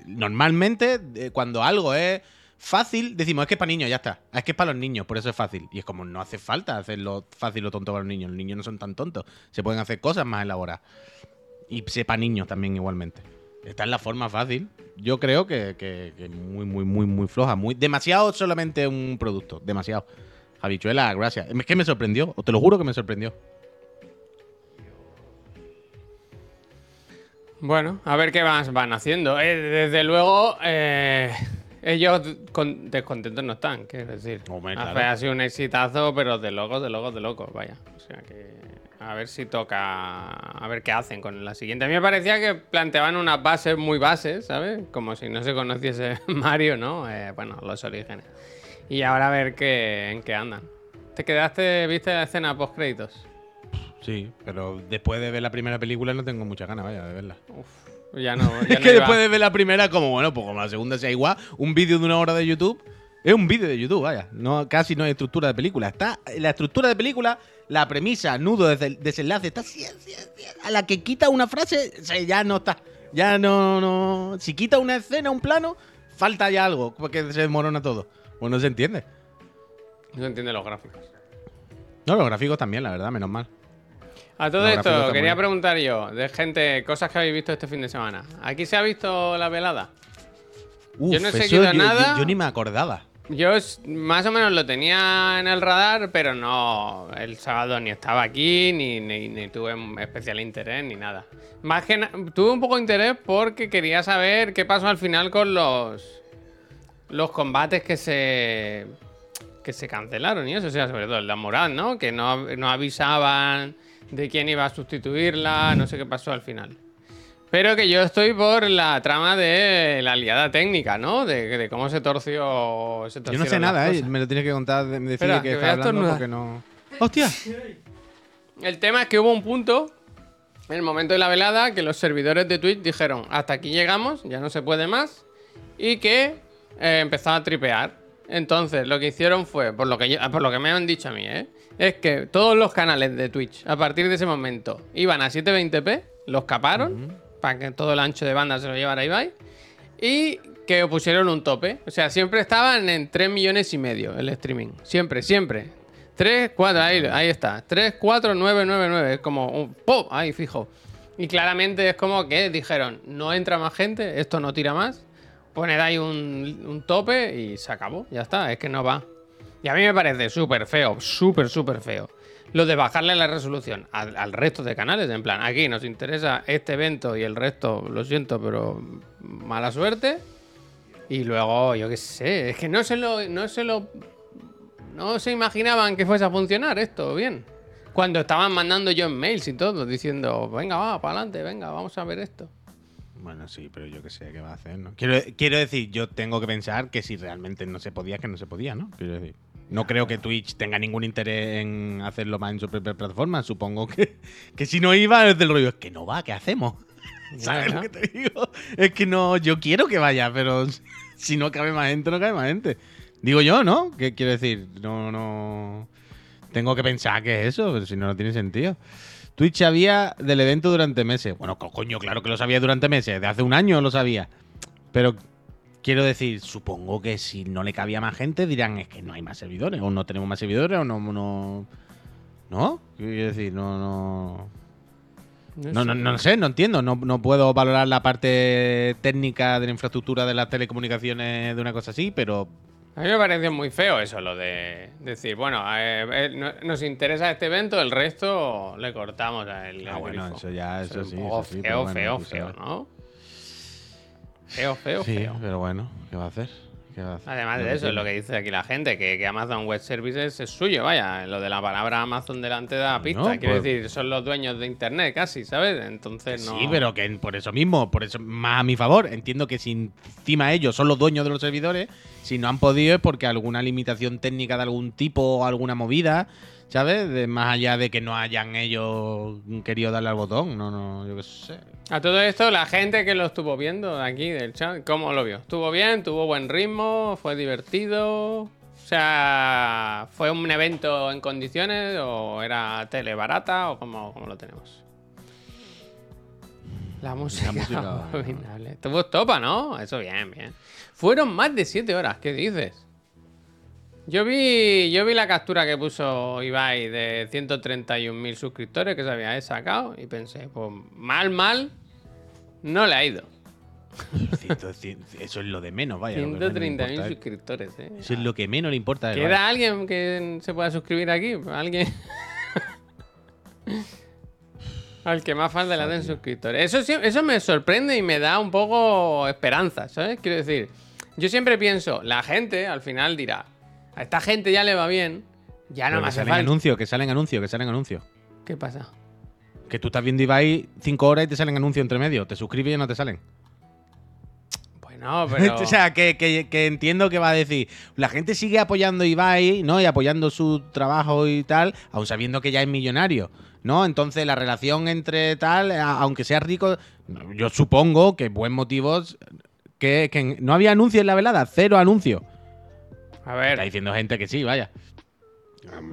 normalmente, eh, cuando algo es fácil, decimos es que es para niños, ya está. Es que es para los niños, por eso es fácil. Y es como no hace falta hacerlo fácil o tonto para los niños. Los niños no son tan tontos. Se pueden hacer cosas más elaboradas. Y sepa niños también igualmente. Esta es la forma fácil. Yo creo que, que- que muy, muy, muy, muy floja. Muy, demasiado solamente un producto. Demasiado. Habichuela, gracias. Es que me sorprendió. Te lo juro que me sorprendió. Bueno, a ver qué más van haciendo. Eh, desde luego, eh, ellos con- descontentos no están, quiero decir. Hombre, claro. Ha sido un exitazo, pero de locos, de locos, de locos, vaya. O sea que a ver si toca, a ver qué hacen con la siguiente. A mí me parecía que planteaban unas bases muy bases, ¿sabes? Como si no se conociese <laughs> Mario, ¿no? Eh, bueno, los orígenes. Y ahora a ver qué, en qué andan. ¿Te quedaste, viste la escena post créditos? Sí, pero después de ver la primera película no tengo muchas ganas, vaya, de verla. Ya no. ya <laughs> es no que iba- después de ver la primera, como bueno, pues como la segunda sea igual, un vídeo de una hora de YouTube. Es un vídeo de YouTube, vaya. No, casi no hay estructura de película. Está la estructura de película, la premisa, nudo, des- desenlace, está a la que quita una frase, ya no está. Ya no, no. Si quita una escena, un plano, falta ya algo, porque se desmorona todo. Pues no se entiende. No entiende los gráficos. No, los gráficos también, la verdad, menos mal. A todo Los esto, quería preguntar yo, de gente, cosas que habéis visto este fin de semana. ¿Aquí se ha visto la velada? Uf, Yo no he seguido yo- nada. Yo, yo ni me acordaba. Yo más o menos lo tenía en el radar, pero no. El sábado ni estaba aquí, ni, tuve especial interés, ni nada. Más que na- tuve un poco de interés porque quería saber qué pasó al final con los. Los combates que se. que se cancelaron y eso, o sea, sobre todo el de Morad, ¿no? Que no, no avisaban de quién iba a sustituirla, no sé qué pasó al final. Pero que yo estoy por la trama de la aliada técnica, ¿no? De, de cómo se torció. Se Yo no sé nada, ¿eh? Me lo tienes que contar, de- me decir Espera, que que está hablando porque no... ¡Hostia! El tema es que hubo un punto, en el momento de la velada, que los servidores de Twitch dijeron: hasta aquí llegamos, ya no se puede más. Y que eh, empezaba a tripear. Entonces, lo que hicieron fue, por lo que, yo- por lo que me han dicho a mí, ¿eh? Es que todos los canales de Twitch, a partir de ese momento, iban a 720p, los caparon, para que todo el ancho de banda se lo llevara Ibai. Y que pusieron un tope. O sea, siempre estaban en 3 millones y medio el streaming. Siempre, siempre. 3, 4, ahí, ahí está. 3, 4, 9, 9, 9. Es como un ¡pop! Ahí fijo. Y claramente es como que dijeron, no entra más gente, esto no tira más. Poned ahí un, un tope y se acabó. Ya está, es que no va. Y a mí me parece súper feo, súper, súper feo. Lo de bajarle la resolución al, resto de canales. En plan, aquí nos interesa este evento y el resto, lo siento, pero mala suerte. Y luego, yo qué sé, es que no se lo. No se lo. No se imaginaban que fuese a funcionar esto bien. Cuando estaban mandando yo en mails y todo, diciendo, venga, va, para adelante, venga, vamos a ver esto. Bueno, sí, pero yo qué sé qué va a hacer, ¿no? Quiero, quiero decir, yo tengo que pensar que si realmente no se podía, que no se podía, ¿no? Quiero decir, no creo que Twitch tenga ningún interés en hacerlo más en su propia plataforma. Supongo que, <laughs> que si no iba es del rollo, es que no va, ¿qué hacemos? <laughs> ¿Sabes lo que te digo? Es que no, yo quiero que vaya, pero <laughs> si no cabe más gente, no cabe más gente. Digo yo, ¿no? ¿Qué quiero decir? No, no. Tengo que pensar que es eso, pero si no, no tiene sentido. Twitch sabía del evento durante meses. Bueno, co- coño, claro que lo sabía durante meses. De hace un año lo sabía. Pero quiero decir, supongo que si no le cabía más gente, dirán es que no hay más servidores, o no tenemos más servidores, o no. ¿No? ¿No? Quiero decir, no, no. No, no, no sé, no entiendo. No, no puedo valorar la parte técnica de la infraestructura de las telecomunicaciones de una cosa así, pero A mí me pareció muy feo eso, lo de decir, bueno, eh, eh, no- nos interesa este evento, el resto le cortamos a él. Ah, bueno, grifo. eso ya, eso es sí, eso Feo, bueno, feo, feo. ¿no? Feo, feo, sí, feo. pero bueno, ¿qué va a hacer? ¿Qué va a hacer? Además de eso, es lo que dice aquí la gente, que, que Amazon Web Services es suyo, vaya. Lo de la palabra Amazon delante da pista. No, Quiero pues- decir, son los dueños de Internet casi, ¿sabes? Entonces no. Sí, pero que por eso mismo, por eso más a mi favor. Entiendo que si encima ellos son los dueños de los servidores, si no han podido es porque alguna limitación técnica de algún tipo o alguna movida, ¿sabes? De- más allá de que no hayan ellos querido darle al botón. No, no, yo qué sé. A todo esto, la gente que lo estuvo viendo aquí del chat, ¿cómo lo vio? ¿Estuvo bien? ¿Tuvo buen ritmo? ¿Fue divertido? O sea, ¿fue un evento en condiciones o era tele barata o cómo, cómo lo tenemos? La música, música, <laughs> abominable. Estuvo topa, ¿no? Eso bien, bien. Fueron más de 7 horas, ¿qué dices? Yo vi, yo vi la captura que puso Ibai de 131.000 suscriptores que se había sacado y pensé, pues mal, mal, no le ha ido. Eso es lo de menos, vaya. lo que menos le 130.000 importa a él. suscriptores, eh. Eso es lo que menos le importa. ¿Queda vaya. alguien que se pueda suscribir aquí? ¿Alguien? <laughs> Al que más falta le den suscriptores. Eso, sí- eso me sorprende y me da un poco esperanza, ¿sabes? Quiero decir, yo siempre pienso, la gente al final dirá, a esta gente ya le va bien, ya no Pero me que hace salen falta. anuncios, que salen anuncios, que salen anuncios. ¿Qué pasa? Que tú estás viendo Ibai 5 horas y te salen anuncios entre medio. Te suscribes y no te salen. Bueno, pero... <laughs> o sea, que, que- que entiendo que va a decir. La gente sigue apoyando a Ibai, ¿no? Y apoyando su trabajo y tal, aun sabiendo que ya es millonario, ¿no? Entonces la relación entre tal, aunque sea rico, yo supongo que buen motivos. Que, que no había anuncios en la velada, cero anuncios. A Está diciendo gente que sí, vaya.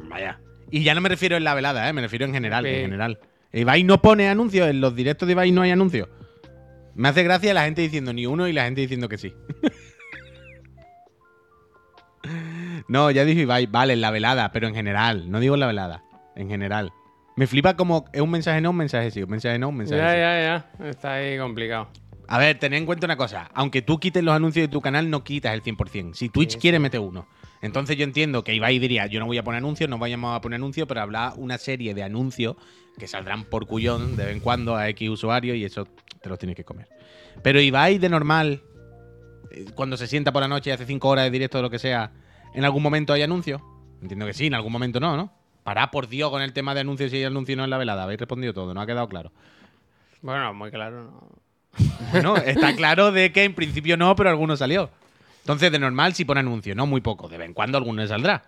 Vaya. Y ya no me refiero en la velada, ¿eh? me refiero en general. Sí. En general. Ibai no pone anuncios, en los directos de Ibai no hay anuncios. Me hace gracia la gente diciendo ni uno y la gente diciendo que sí. <laughs> no, ya dije Ibai, vale, en la velada, pero en general. No digo en la velada, en general. Me flipa como es un mensaje no, un mensaje sí, un mensaje no, un mensaje ya, sí. ya, ya, está ahí complicado. A ver, tened en cuenta una cosa. Aunque tú quites los anuncios de tu canal, no quitas el 100%. Si Twitch Sí, quiere, mete uno. Entonces yo entiendo que Ibai diría, yo no voy a poner anuncios, no vayamos a poner anuncios, pero habrá una serie de anuncios que saldrán por cuyón de vez en cuando a X usuarios y eso te los tienes que comer. Pero Ibai de normal, eh, cuando se sienta por la noche y hace 5 horas de directo o lo que sea, ¿en algún momento hay anuncios? Entiendo que sí, en algún momento no, ¿no? Pará por Dios con el tema de anuncios y hay anuncios no en la velada. Habéis respondido todo, no ha quedado claro. Bueno, muy claro, no. Bueno, está claro de que en principio no, pero alguno salió. Entonces, de normal, si pone anuncio, no muy poco, de vez en cuando alguno le saldrá.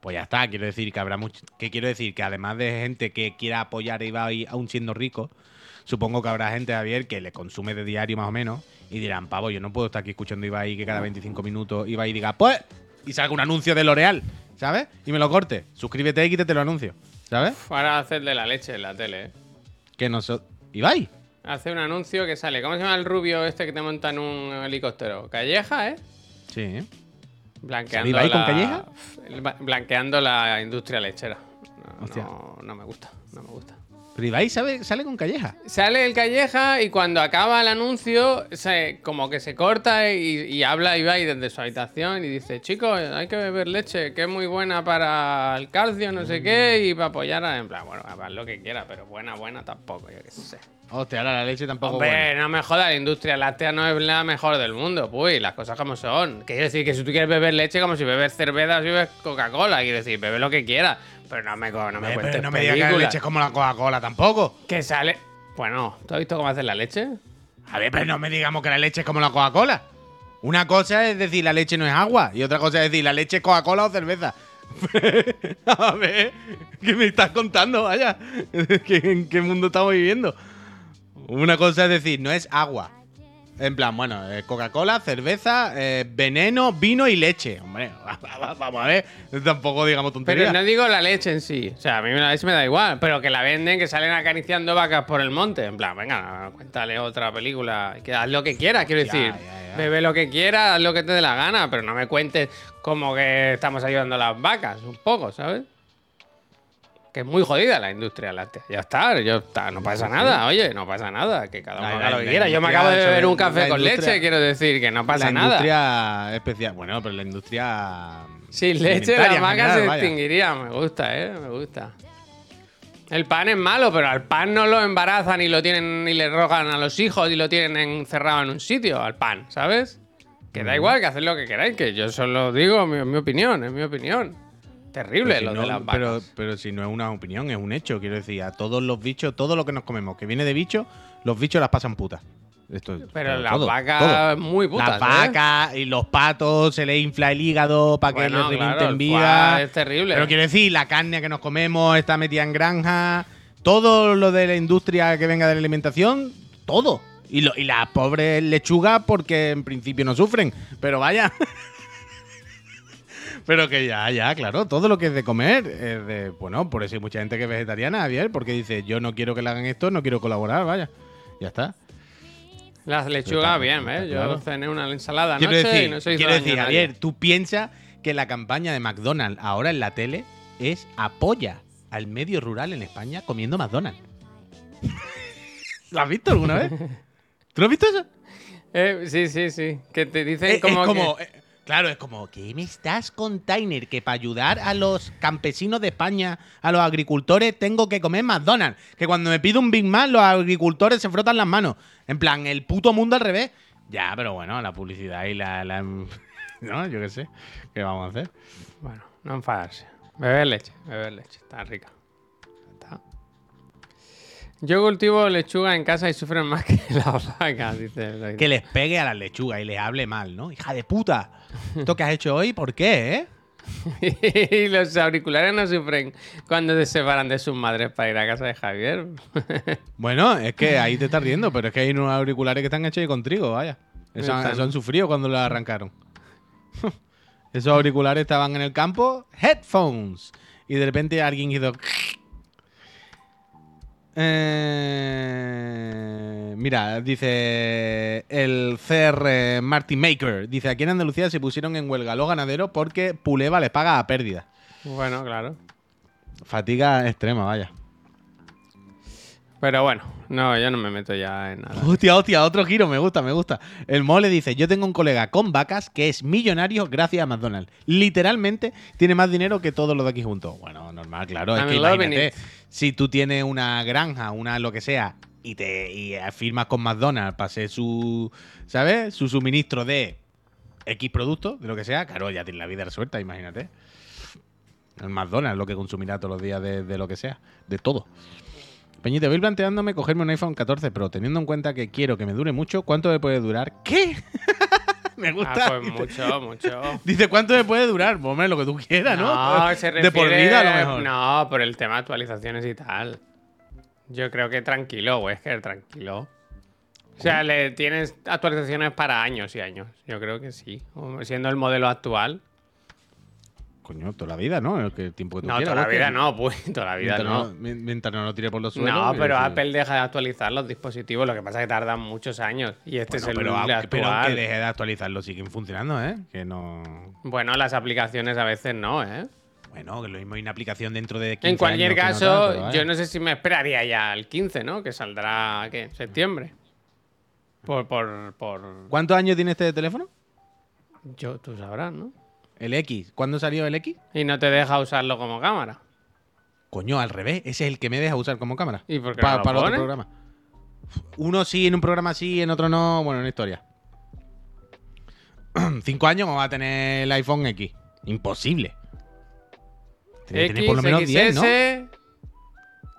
Pues ya está, quiero decir que habrá mucho. Que quiero decir que además de gente que quiera apoyar a Ibai aún siendo rico, supongo que habrá gente, Javier, que le consume de diario más o menos y dirán, pavo, yo no puedo estar aquí escuchando a Ibai que cada 25 minutos Ibai diga, pues, y salga un anuncio de L'Oreal, ¿sabes? Y me lo corte. Suscríbete y quítate los anuncios, ¿sabes? Para hacer de la leche en la tele, ¿eh? Que no so- Ibai. Hace un anuncio que sale. ¿Cómo se llama el rubio este que te monta en un helicóptero? Calleja, ¿eh? Sí. Blanqueando ¿Sale Ibai con la- Calleja? Blanqueando la industria lechera. No, Hostia. no, no me gusta, no me gusta. Pero Ibai sabe- sale con calleja. Sale el Calleja y cuando acaba el anuncio, se, como que se corta y, y habla Ibai desde su habitación y dice, chicos, hay que beber leche, que es muy buena para el calcio, no sé qué, y para apoyar a... En plan, bueno, lo que quiera, pero buena, buena tampoco, yo qué sé. Hostia, ahora la leche tampoco Hombre, buena. no me jodas, la industria láctea no es la mejor del mundo. Uy, las cosas como son. Quiero decir que si tú quieres beber leche, como si bebes cerveza o si bebes Coca-Cola. Quiero decir, bebe lo que quieras. Pero no me, no me Eh, cuentes pero no me digas que la leche es como la Coca-Cola tampoco. Que sale... Bueno, ¿tú has visto cómo hacen la leche? A ver, pero no me digamos que la leche es como la Coca-Cola. Una cosa es decir la leche no es agua y otra cosa es decir la leche es Coca-Cola o cerveza. <laughs> A ver, ¿qué me estás contando? Vaya, <laughs> ¿Qué- ¿en qué mundo estamos viviendo? Una cosa es decir, no es agua. En plan, bueno, eh, Coca-Cola, cerveza, eh, veneno, vino y leche. Hombre, <laughs> vamos a ver. Tampoco digamos Pero tonterías. no digo la leche en sí. O sea, a mí la leche me da igual. Pero que la venden, que salen acariciando vacas por el monte. En plan, venga, cuéntale otra película. Que haz lo que quieras, quiero Ya, decir. ya, ya. Bebe lo que quieras, haz lo que te dé la gana. Pero no me cuentes como que estamos ayudando a las vacas. Un poco, ¿sabes? Que es muy jodida la industria láctea. Ya está, ya está, no pasa nada, oye, no pasa nada, que cada uno La- haga la- lo que la quiera. Yo me acabo de beber un café la con leche, quiero decir, que no pasa la nada. industria especial. Bueno, pero la industria. Sin leche vacas general, se vaya. extinguirían. Me gusta, eh, me gusta. El pan es malo, pero al pan no lo embarazan y lo tienen y le rogan a los hijos y lo tienen encerrado en un sitio, al pan, ¿sabes? Que Mm. da igual, que haced lo que queráis, que yo solo digo mi, mi opinión, es mi opinión. Terrible si lo no- de las vacas. pero, pero si no es una opinión, es un hecho. Quiero decir, a todos los bichos, todo lo que nos comemos que viene de bichos, los bichos las pasan putas. Esto es- Pero las todo, vacas todo. muy putas, Las ¿eh? vacas y los patos se les infla el hígado para que les revienten claro, vida. es terrible. Pero quiero decir, la carne que nos comemos está metida en granja. Todo lo de la industria que venga de la alimentación, todo. Y, lo, y las pobres lechugas porque en principio no sufren. Pero vaya. <laughs> Pero que ya, ya, claro, todo lo que es de comer es de. Bueno, por eso hay mucha gente que es vegetariana, Javier, porque dice, yo no quiero que le hagan esto, no quiero colaborar, vaya. Ya está. Las lechugas, bien, ¿eh? Yo claro. cené una ensalada Quiero anoche decir, y no hizo quiero decir. Javier, tú piensas que la campaña de McDonald's ahora en la tele es apoya al medio rural en España comiendo McDonald's. <laughs> ¿Lo has visto alguna vez? ¿Tú lo has visto eso? Eh, sí, sí, sí. Que te dicen Eh, como, es como que- eh, claro, es como, ¿qué me estás container? Que para ayudar a los campesinos de España, a los agricultores, tengo que comer McDonald's. Que cuando me pido un Big Mac, los agricultores se frotan las manos. En plan, el puto mundo al revés. Ya, pero bueno, la publicidad y la... la- <laughs> no, yo qué sé. ¿Qué vamos a hacer? Bueno, no enfadarse. Beber leche, beber leche. Está rica. Yo cultivo lechuga en casa y sufren más que <laughs> las vacas, dice. Que les pegue a las lechugas y les hable mal, ¿no? Hija de puta. Esto que has hecho hoy, ¿por qué, eh? <laughs> y los auriculares no sufren cuando se separan de sus madres para ir a casa de Javier. <laughs> Bueno, es que ahí te estás riendo, pero es que hay unos auriculares que están hechos con trigo, vaya. Eso, han- eso han sufrido cuando los arrancaron. Esos auriculares estaban en el campo, headphones. Y de repente alguien hizo. Eh, mira, dice el CR Martin Maker. Dice: aquí en Andalucía se pusieron en huelga los ganaderos porque Puleva les paga a pérdida. bueno, claro. Fatiga extrema, vaya. Pero bueno, no, yo no me meto ya en nada. Hostia, hostia, otro giro, me gusta, me gusta. El mole dice, yo tengo un colega con vacas que es millonario gracias a McDonald's. Literalmente tiene más dinero que todos los de aquí juntos. Bueno, normal, claro. Es que imagínate. Si tú tienes una granja, una lo que sea, y te y firmas con McDonald's para ser su, ¿sabes? Su suministro de X productos, de lo que sea, claro, ya tiene la vida resuelta, imagínate. El McDonald's lo que consumirá todos los días de, lo que sea, de todo. Peñite, voy planteándome cogerme un iPhone 14 Pro, teniendo en cuenta que quiero que me dure mucho. ¿Cuánto me puede durar? ¿Qué? <laughs> me gusta. Ah, pues mucho, mucho. <laughs> Dice, ¿cuánto me puede durar? Pues, hombre, lo que tú quieras, ¿no? No, se refiere... De por vida, a lo mejor. No, por el tema de actualizaciones y tal. Yo creo que tranquilo, que tranquilo. O sea, le tienes actualizaciones para años y años. Yo creo que sí. Siendo el modelo actual. Coño, toda la vida, ¿no? El, que- el tiempo que tú No, quieras. toda la vida no, pues. <laughs> Toda la vida Mientras no. no, mi- mientras no lo tire por los suelos. No, que pero sí. Apple deja de actualizar los dispositivos. Lo que pasa es que tardan muchos años. Y este Bueno, es el pero, el a- pero actual. deje de actualizarlo, siguen funcionando, ¿eh? Que no. Bueno, las aplicaciones a veces no, ¿eh? Bueno, que lo mismo hay una aplicación dentro de 15 En cualquier años que no caso, yo no sé si me esperaría ya al 15, ¿no? Que saldrá, ¿qué? ¿En septiembre? Por, por, por... ¿Cuántos años tiene este teléfono? Yo, tú sabrás, ¿no? El X. ¿Cuándo salió el X? Y no te deja usarlo como cámara. Coño, al revés. Ese es el que me deja usar como cámara. ¿Y por qué Pa- no lo para otro pone? programa. Uno sí, en un programa sí, en otro no. Bueno, una historia. <clears throat> Cinco años vamos a tener el iPhone X. Imposible. Tiene que tener por lo menos 10, ¿no? XS,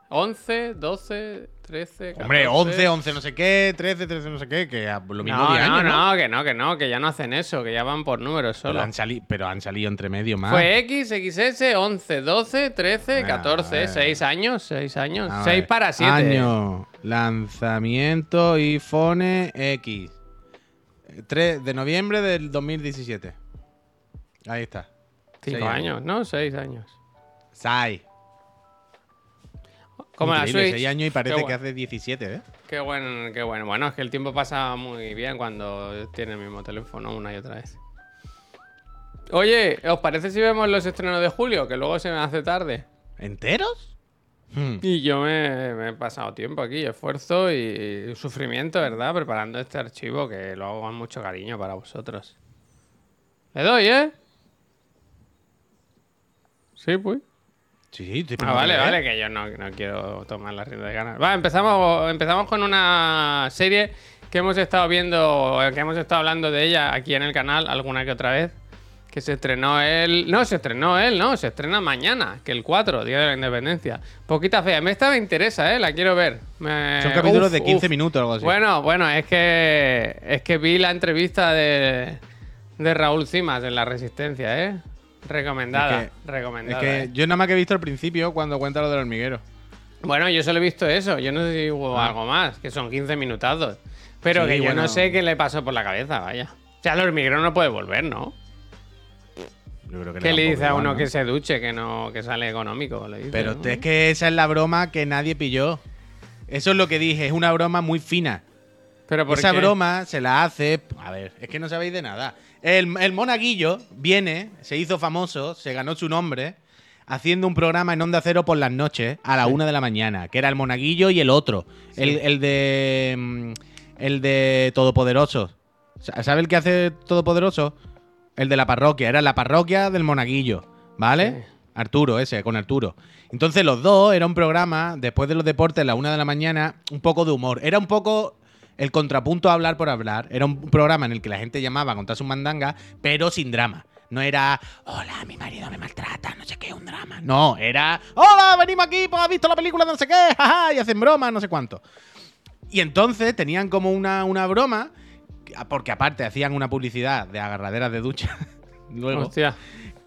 11, 12, 13, 14. Hombre, 11, 11 no sé qué, 13, 13 no sé qué, que lo mismo No, 10 no, años, ¿no? no, que no, que no, que ya no hacen eso, que ya van por números Pero solo. han, sali- pero han salido entre medio más. Fue X, XS, 11, 12, 13, Bueno, 14, a ver. 6 años, 6 años. A 6 ver, para 7. Año, lanzamiento iPhone X. 3 de noviembre del 2017. Ahí está. 5 Seis años, ¿no? 6 años. Sai. Como la Switch. seis años y parece que hace 17, ¿eh? Qué bueno, qué bueno. Bueno, es que el tiempo pasa muy bien cuando tiene el mismo teléfono una y otra vez. Oye, ¿os parece si vemos los estrenos de julio? Que luego se me hace tarde. ¿Enteros? Hmm. Y yo me, me he pasado tiempo aquí, esfuerzo y sufrimiento, ¿verdad? Preparando este archivo que lo hago con mucho cariño para vosotros. Le doy, ¿eh? Sí, pues. Sí, sí, Ah, vale, que- vale, que yo no, no quiero tomar la rienda de ganas. Va, empezamos, empezamos con una serie que hemos estado viendo, que hemos estado hablando de ella aquí en el canal alguna que otra vez. Que se estrenó él. No, se estrenó él, no, se estrena mañana, que el 4, Día de la Independencia. Poquita fea. Esta me interesa, eh, la quiero ver. Me- Son capítulos Uf, de 15 uf. minutos o algo así. Bueno, bueno, es que es que vi la entrevista de, de Raúl Cimas en La Resistencia, ¿eh? Recomendada, Es Es recomendada. que ¿eh? yo nada más que he visto al principio cuando cuenta lo del hormiguero. Bueno, yo solo he visto eso. Yo no hubo Ah. algo más, que son 15 minutazos. Pero Sí, que yo bueno. no sé qué le pasó por la cabeza, vaya. O sea, el hormiguero no puede volver, ¿no? Yo creo que ¿Qué le un dice a uno ¿no? que se duche, que no que sale económico? Le dice, Pero ¿no? es que esa es la broma que nadie pilló. Eso es lo que dije, es una broma muy fina. Pero ¿por Esa qué? broma se la hace. A ver, es que no sabéis de nada. El, el monaguillo viene, se hizo famoso, se ganó su nombre, haciendo un programa en Onda Cero por las noches a la una de la mañana, que era el monaguillo y el otro. El, el de. mm, El de Todopoderoso. Sa- ¿Sabe el que hace Todopoderoso? El de la parroquia. Era la parroquia del monaguillo. ¿Vale? Sí. Arturo, ese, con Arturo. Entonces los dos era un programa, después de los deportes, a la una de la mañana, un poco de humor. Era un poco el contrapunto a hablar por hablar. Era un programa en el que la gente llamaba a contar sus mandangas, pero sin drama. No era, hola, mi marido me maltrata, no sé qué, un drama. No, era, hola, venimos aquí, pues has visto la película de no sé qué, jaja, y hacen bromas, no sé cuánto. Y entonces tenían como una, una broma, porque aparte hacían una publicidad de agarraderas de ducha. <laughs> Luego, Hostia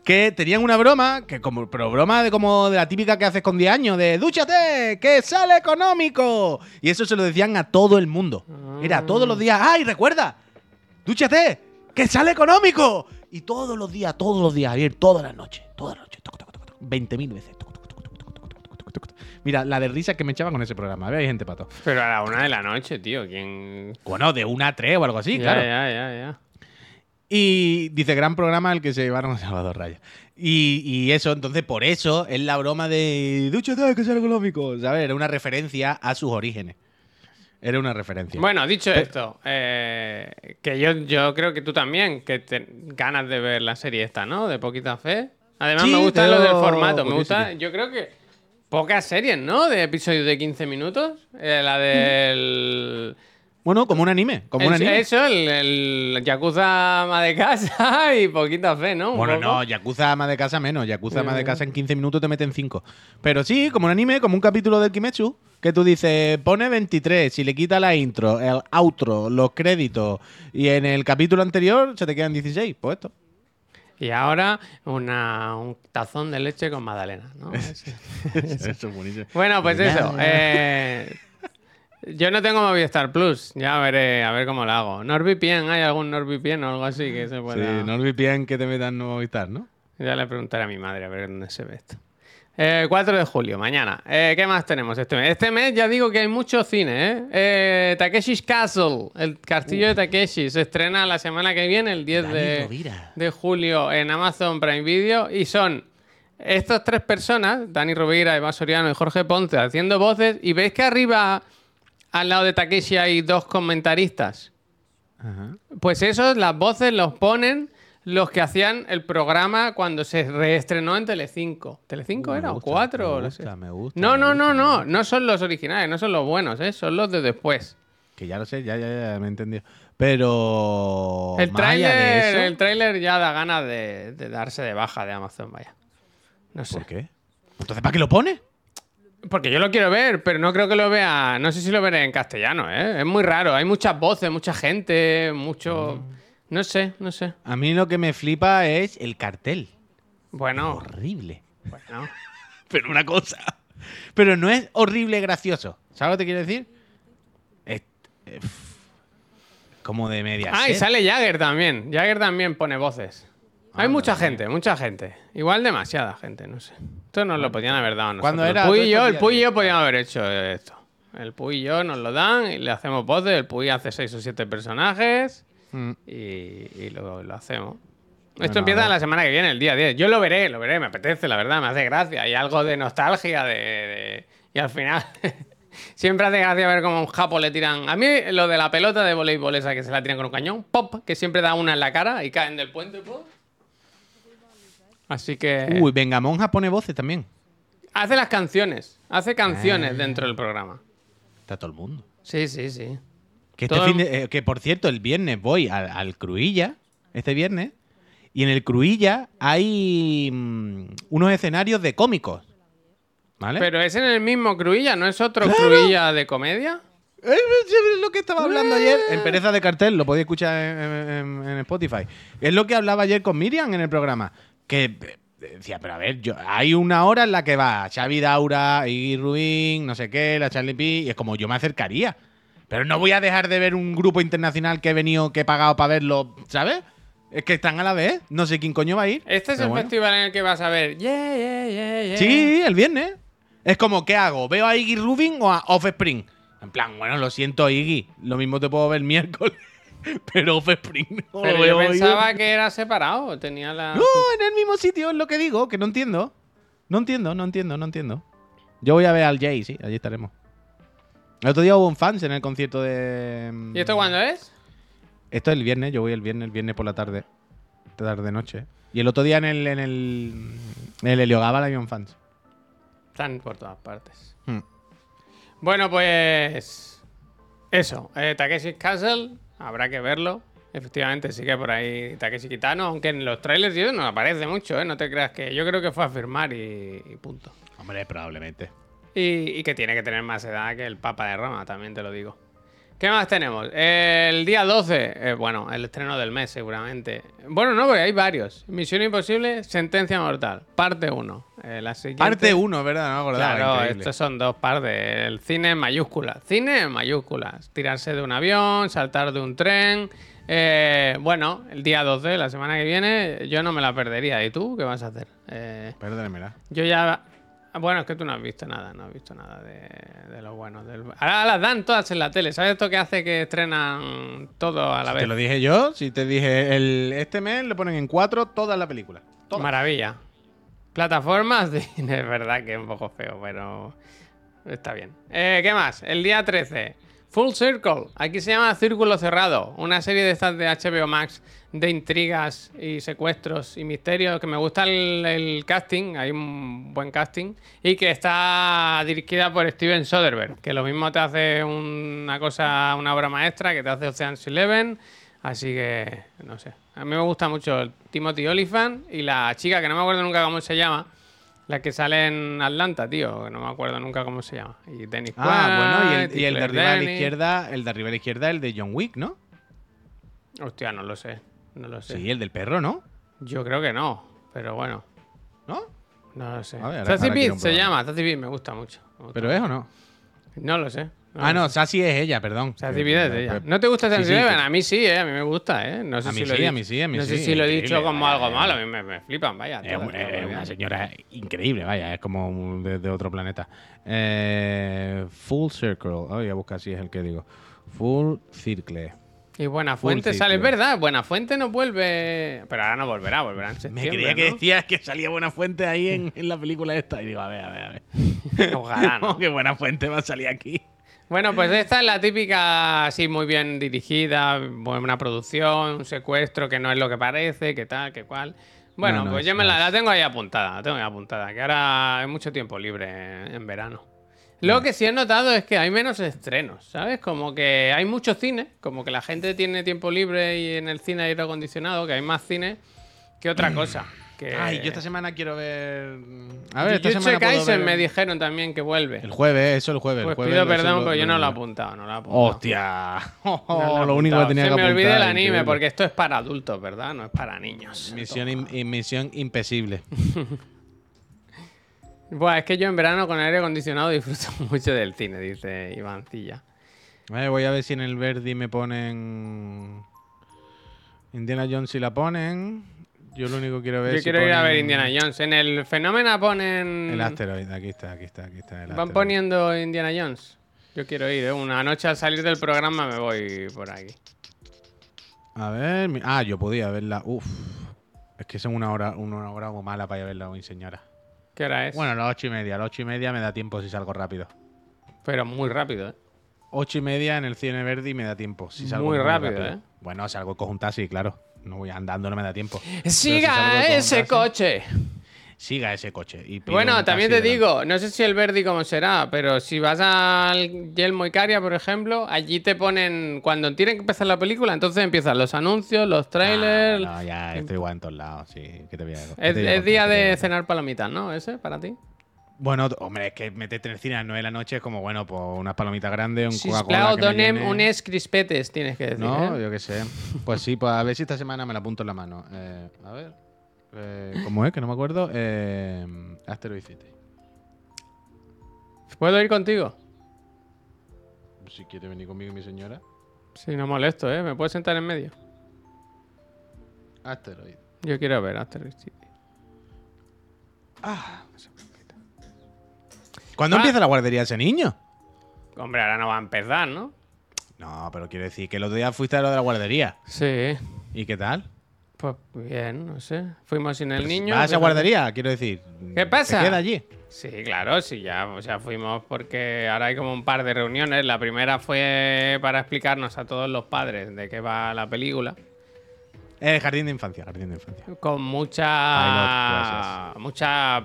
que tenían una broma, que como, pero broma de como de la típica que haces con 10 años, de dúchate, que sale económico. Y eso se lo decían a todo el mundo. Era todos los días, ¡ay, recuerda! ¡Dúchate! ¡Que sale económico! Y todos los días, todos los días, Javier, todas las noches, todas las noches, 20.000 veces. Mira, la de risa que me echaba con ese programa. Había gente pato. Pero a la una de la noche, tío. ¿Quién...? Bueno, de una a tres o algo así, claro. Ya, ya, ya. Y dice, gran programa al que se llevaron a Salvador Raya. Y, y eso, entonces, por eso es la broma de Dúchate, que es algo lógico. ¿Sabes? Era una referencia a sus orígenes. Era una referencia. Bueno, dicho esto, eh, que yo, yo creo que tú también, que te, ganas de ver la serie esta, ¿no? De poquita fe. Además, Sí, me gusta lo del formato. Me gusta, yo creo que pocas series, ¿no? De episodios de 15 minutos. Eh, la del. Bueno, como un anime. Como un anime. Eso, el, el Yakuza ama de casa <laughs> y poquita fe, ¿no? Un Bueno, poco. no, Yakuza ama de casa menos. Yakuza ama de Eh. casa en 15 minutos te meten 5. Pero sí, como un anime, como un capítulo del Kimetsu, que tú dices, pone 23, si le quita la intro, el outro, los créditos, y en el capítulo anterior se te quedan 16. Pues esto. Y ahora una, un tazón de leche con magdalena, ¿no? <laughs> Eso es buenísimo. Bueno, pues eso. eh, yo no tengo Movistar Plus. Ya veré a ver cómo lo hago. NordVPN, ¿hay algún NordVPN o algo así que se Sí, pueda...? no olvides que te metan no Movistar, ¿no? Ya le preguntaré a mi madre a ver dónde se ve esto. Eh, 4 de julio, mañana. Eh, ¿Qué más tenemos este mes? Este mes ya digo que hay mucho cine, ¿eh? eh Takeshi's Castle, el castillo de Takeshi, se estrena la semana que viene, el 10 Dani de, de julio en Amazon Prime Video. Y son estas tres personas, Dani Rovira, Eva Soriano y Jorge Ponce, haciendo voces. Y veis que arriba, al lado de Takeshi, hay dos comentaristas. Ajá. Pues esos, las voces los ponen los que hacían el programa cuando se reestrenó en Telecinco. ¿Telecinco Uh, era? ¿O cuatro? me no gusta, sé. me gusta, no, me no, no, gusta, no. son los originales, no son los buenos, ¿eh? Son los de después. Que ya lo sé, ya, ya, ya me he entendido. Pero. el tráiler eso- el tráiler ya da ganas de, de darse de baja de Amazon, vaya. No sé. ¿Por qué? Entonces, ¿para qué lo pone? Porque yo lo quiero ver, pero no creo que lo vea. No sé si lo veré en castellano, ¿eh? Es muy raro. Hay muchas voces, mucha gente, mucho. No sé, no sé. A mí lo que me flipa es el cartel. Bueno, Horrible. bueno. <laughs> Pero una cosa. Pero no es horrible gracioso. ¿Sabes lo que te quiero decir? Es, es como de media. Ah, y sale Jagger también. Jagger también pone voces. Hay mucha gente, mucha gente. Igual demasiada gente, no sé. Esto nos lo podían haber dado nosotros. ¿Cuándo era El Puy y yo, el Puy y diez? yo podíamos haber hecho esto. El Puy y yo nos lo dan y le hacemos voces. El Puy hace seis o siete personajes Mm. y, y lo, lo hacemos. Esto empieza la semana que viene, el día 10. Yo lo veré, lo veré, me apetece, la verdad, me hace gracia. Hay algo de nostalgia de... de- Y al final... <laughs> Siempre hace gracia ver cómo a un japo le tiran... A mí lo de la pelota de voleibol esa que se la tiran con un cañón, pop, que siempre da una en la cara y caen del puente, pop. Así que... Uy, venga, Monja pone voces también. Hace las canciones, hace Ah. canciones dentro del programa. Está todo el mundo. Sí, sí, sí. Que, este fin de- eh, que por cierto, el viernes voy al, al Cruilla, este viernes, y en el Cruilla hay mm, unos escenarios de cómicos. ¿Vale? Pero es en el mismo Cruilla, ¿no es otro Cruilla de comedia? Eh, Es lo que estaba hablando ayer en Pereza de Cartel, lo podéis escuchar en, en- en Spotify. Es lo que hablaba ayer con Miriam en el programa. Que eh, decía, pero a ver, yo, hay una hora en la que va Xavi Daura, Iggy Rubin, no sé qué, la Charlie P. Y es como yo me acercaría. Pero no voy a dejar de ver un grupo internacional que he venido, que he pagado para verlo, ¿sabes? Es que están a la vez. No sé quién coño va a ir. Este es el bueno. festival en el que vas a ver. Yeah, yeah, yeah, yeah. Sí, el viernes. Es como, ¿qué hago? ¿Veo a Iggy Rubin o a Offspring? En plan, bueno, lo siento, Iggy. Lo mismo te puedo ver miércoles. <laughs> Pero Offspring no Pero lo yo pensaba que era separado. Tenía la. No, en el mismo sitio es lo que digo, que no entiendo. No entiendo, no entiendo, no entiendo. Yo voy a ver al Jay, sí, allí estaremos. El otro día hubo un fans en el concierto de. mm, ¿Y esto cuándo es? Esto es el viernes, yo voy el viernes, el viernes por la tarde. Tarde noche. Y el otro día en el, en el, en el Heliogabal había un fans. Están por todas partes. Hmm. Bueno, pues. Eso. Eh, Takeshi Castle. Habrá que verlo. Efectivamente, sí que por ahí Takeshi Kitano. Aunque en los trailers no aparece mucho, ¿eh? No te creas que. Yo creo que fue a firmar y, y punto. Hombre, probablemente. Y, y que tiene que tener más edad que el Papa de Roma, también te lo digo. ¿Qué más tenemos? El día 12, eh, bueno, el estreno del mes seguramente. Bueno, no, porque hay varios. Misión Imposible, Sentencia Mortal, parte 1. La siguiente... Parte 1, ¿verdad? No me acordaba, Claro, increíble. estos son dos partes. El cine en mayúsculas. Cine en mayúsculas. Tirarse de un avión, saltar de un tren. Eh, bueno, el día 12, la semana que viene, yo no me la perdería. ¿Y tú qué vas a hacer? Eh, Perdónemela. yo ya Bueno, es que tú no has visto nada, no has visto nada de, de lo bueno. Del... Ahora las dan todas en la tele. ¿Sabes esto que hace que estrenan todo a la Te vez? lo dije yo, si te dije el, este mes le ponen en cuatro toda la película. Todas. Maravilla. Plataformas, <laughs> es verdad que es un poco feo, pero está bien. Eh, ¿Qué más? El día 13. Full Circle. Aquí se llama Círculo Cerrado. Una serie de estas de HBO Max de intrigas y secuestros y misterios. Que me gusta el, el casting. Hay un buen casting. Y que está dirigida por Steven Soderbergh. Que lo mismo te hace una cosa, una obra maestra que te hace Ocean's Eleven. Así que, no sé. A mí me gusta mucho el Timothy Olyphant y la chica, que no me acuerdo nunca cómo se llama. La que sale en Atlanta, tío, que no me acuerdo nunca cómo se llama. Y Dennis Ah, bueno, y el, y el de arriba a la izquierda, el de arriba a la izquierda, el de John Wick, ¿no? Hostia, no lo sé. No lo sé. Sí, el del perro, ¿no? Yo creo que no, pero bueno, ¿No? no lo sé. A ver, ahora- ahora quiero se llama, Sassy Beat me gusta mucho. me gusta. ¿Pero es o no? No lo sé. Ah, no. Sassy es ella, perdón. Sassy Beat es ella. ¿No te gusta Sí, Sassy sí, Beat? A mí sí, eh, a mí me gusta, ¿eh? No sé A si mí lo he sí, a dicho- mí sí, a mí No sé sí, si lo he dicho como algo malo, a mí me, me flipan, vaya. Es, una señora increíble, vaya, es como de, de otro planeta. Eh, full Circle, oh, voy a buscar si es el que digo. Full Circle. Y Buena Full Fuente sale, es verdad, Buena Fuente no vuelve. Pero ahora no volverá, volverá en Me creía que ¿no? decías que salía Buena Fuente ahí en, en la película esta. Y digo, a ver, a ver, a ver. <laughs> Ojalá, ¿no? <laughs> que Buena Fuente va a salir aquí. Bueno, pues esta es la típica, así muy bien dirigida, buena producción, un secuestro que no es lo que parece, que tal, que cual. Bueno, No, no pues es- yo me la, tengo ahí apuntada, la tengo ahí apuntada, que ahora hay mucho tiempo libre en, en verano. Lo que sí he notado es que hay menos estrenos, ¿sabes? Como que hay mucho cine, como que la gente tiene tiempo libre y en el cine hay aire acondicionado, que hay más cine que otra cosa. Que... Ay, yo esta semana quiero ver. A ver, esta Jujutsu semana. puedo Kaisen ver- me dijeron también que vuelve. El jueves, eso el jueves. el Pues jueves pido eso perdón, lo- pero yo no lo he apuntado, no lo he apuntado. Hostia. <laughs> No lo he lo único que apuntado. tenía Se que me olvida el anime, increíble. porque esto es para adultos, ¿verdad? No es para niños. <laughs> Misión, im- misión impesible. <laughs> Buah, es que yo en verano con aire acondicionado disfruto mucho del cine, dice Ivancilla. Eh, voy a ver si en el Verdi me ponen. Indiana Jones si la ponen. Yo lo único que quiero ver Yo quiero ir a ver Indiana Jones. En el Fenómeno ponen. El asteroide, aquí está, aquí está, aquí está. el Van poniendo Indiana Jones. Yo quiero ir, ¿eh? Una noche al salir del programa me voy por aquí. A ver. mi- Ah, yo podía verla. Uf. Es que son una hora, una hora muy mala para ir a verla hoy, señora. ¿Qué hora es? Bueno, a las ocho y media. A las ocho y media me da tiempo si salgo rápido. Pero muy rápido, ¿eh? Ocho y media en el cine Verdi me da tiempo. Si salgo Muy rápido, ¿eh? Bueno, salgo cojo un taxi, claro. No voy andando, no me da tiempo. ¡Siga ese coche! Siga ese coche. y Bueno, también te delante. digo, no sé si el Verdi cómo será, pero si vas al Yelmo Icaria, por ejemplo, allí te ponen, cuando tienen que empezar la película, entonces empiezan los anuncios, los trailers. Ah, no, ya estoy igual en todos lados, sí. ¿Qué te voy a es, es día ¿Qué te voy a de cenar palomitas, ¿no? ¿Ese para ti? Bueno, hombre, es que meterte en el cine a las 9 de la noche es como, bueno, pues unas palomitas grandes, un Coca-Cola donem unes crispetes, tienes que decir. No, ¿eh? yo qué sé. Pues sí, pues a ver si esta semana me la apunto en la mano. Eh, a ver. Eh, ¿Cómo es? Que no me acuerdo. Eh, Asteroid City. ¿Puedo ir contigo? Si quiere venir conmigo mi señora. Sí, no molesto, ¿eh? ¿Me puedes sentar en medio? Asteroid. Yo quiero ver Asteroid City. ¿Cuándo Ah. empieza la guardería ese niño? Hombre, ahora no va a empezar, ¿no? No, pero quiero decir que el otro día fuiste a lo de la guardería. Sí. ¿Y qué tal? Pues bien, no sé. Fuimos sin el niño. ¿Vas a esa guardería? Quiero decir. ¿Qué pasa? ¿Se queda allí? Sí, claro, sí, ya, o sea, fuimos porque ahora hay como un par de reuniones. La primera fue para explicarnos a todos los padres de qué va la película. Eh, jardín de infancia, jardín de infancia. Con mucha. Mucha.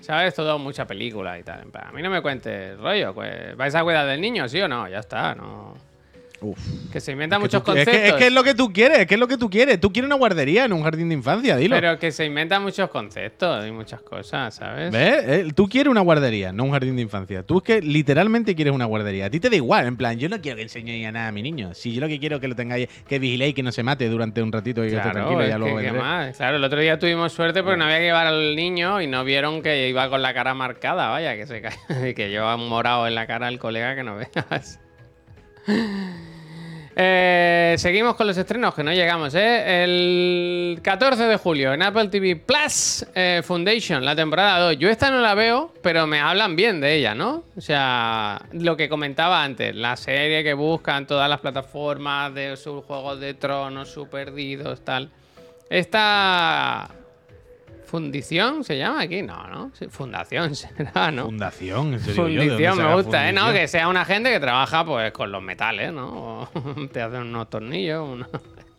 ¿Sabes? Todo, mucha película y tal. A mí no me cuentes rollo. Pues, ¿Vais a cuidar del niño, sí o no? Ya está, no. Uf. Que se inventan Que muchos tú- es, conceptos. que, es que es lo que tú quieres, es que es lo que tú quieres. Tú quieres una guardería en un jardín de infancia, dilo. Pero que se inventan muchos conceptos y muchas cosas, ¿sabes? ¿Ves? Eh, Tú quieres una guardería, no un jardín de infancia. Tú es que literalmente quieres una guardería. A ti te da igual, en plan, yo no quiero que enseñéis a nada a mi niño. Si yo lo que quiero es que lo tengáis, que vigiléis que no se mate durante un ratito y que esté Claro, tranquilo es ya luego que. Claro, el otro día tuvimos suerte porque no había que llevar al niño y no vieron que iba con la cara marcada, vaya, que se cae, <laughs> que lleva un morado en la cara el colega que no veas. <laughs> Eh, seguimos con los estrenos, que no llegamos, ¿eh? El 14 de julio en Apple TV Plus eh, Foundation, la temporada 2. Yo esta no la veo, pero me hablan bien de ella, ¿no? O sea, lo que comentaba antes, la serie que buscan todas las plataformas de sus juegos de tronos, sus perdidos, tal. Esta ¿Fundición se llama aquí? No, ¿no? Fundación <laughs> será, ¿no? Fundación, en serio. yo, ¿de dónde Fundición me saca gusta, ¿eh? ¿no? Que sea una gente que trabaja pues con los metales, ¿no? O <laughs> te hacen unos tornillos, unos...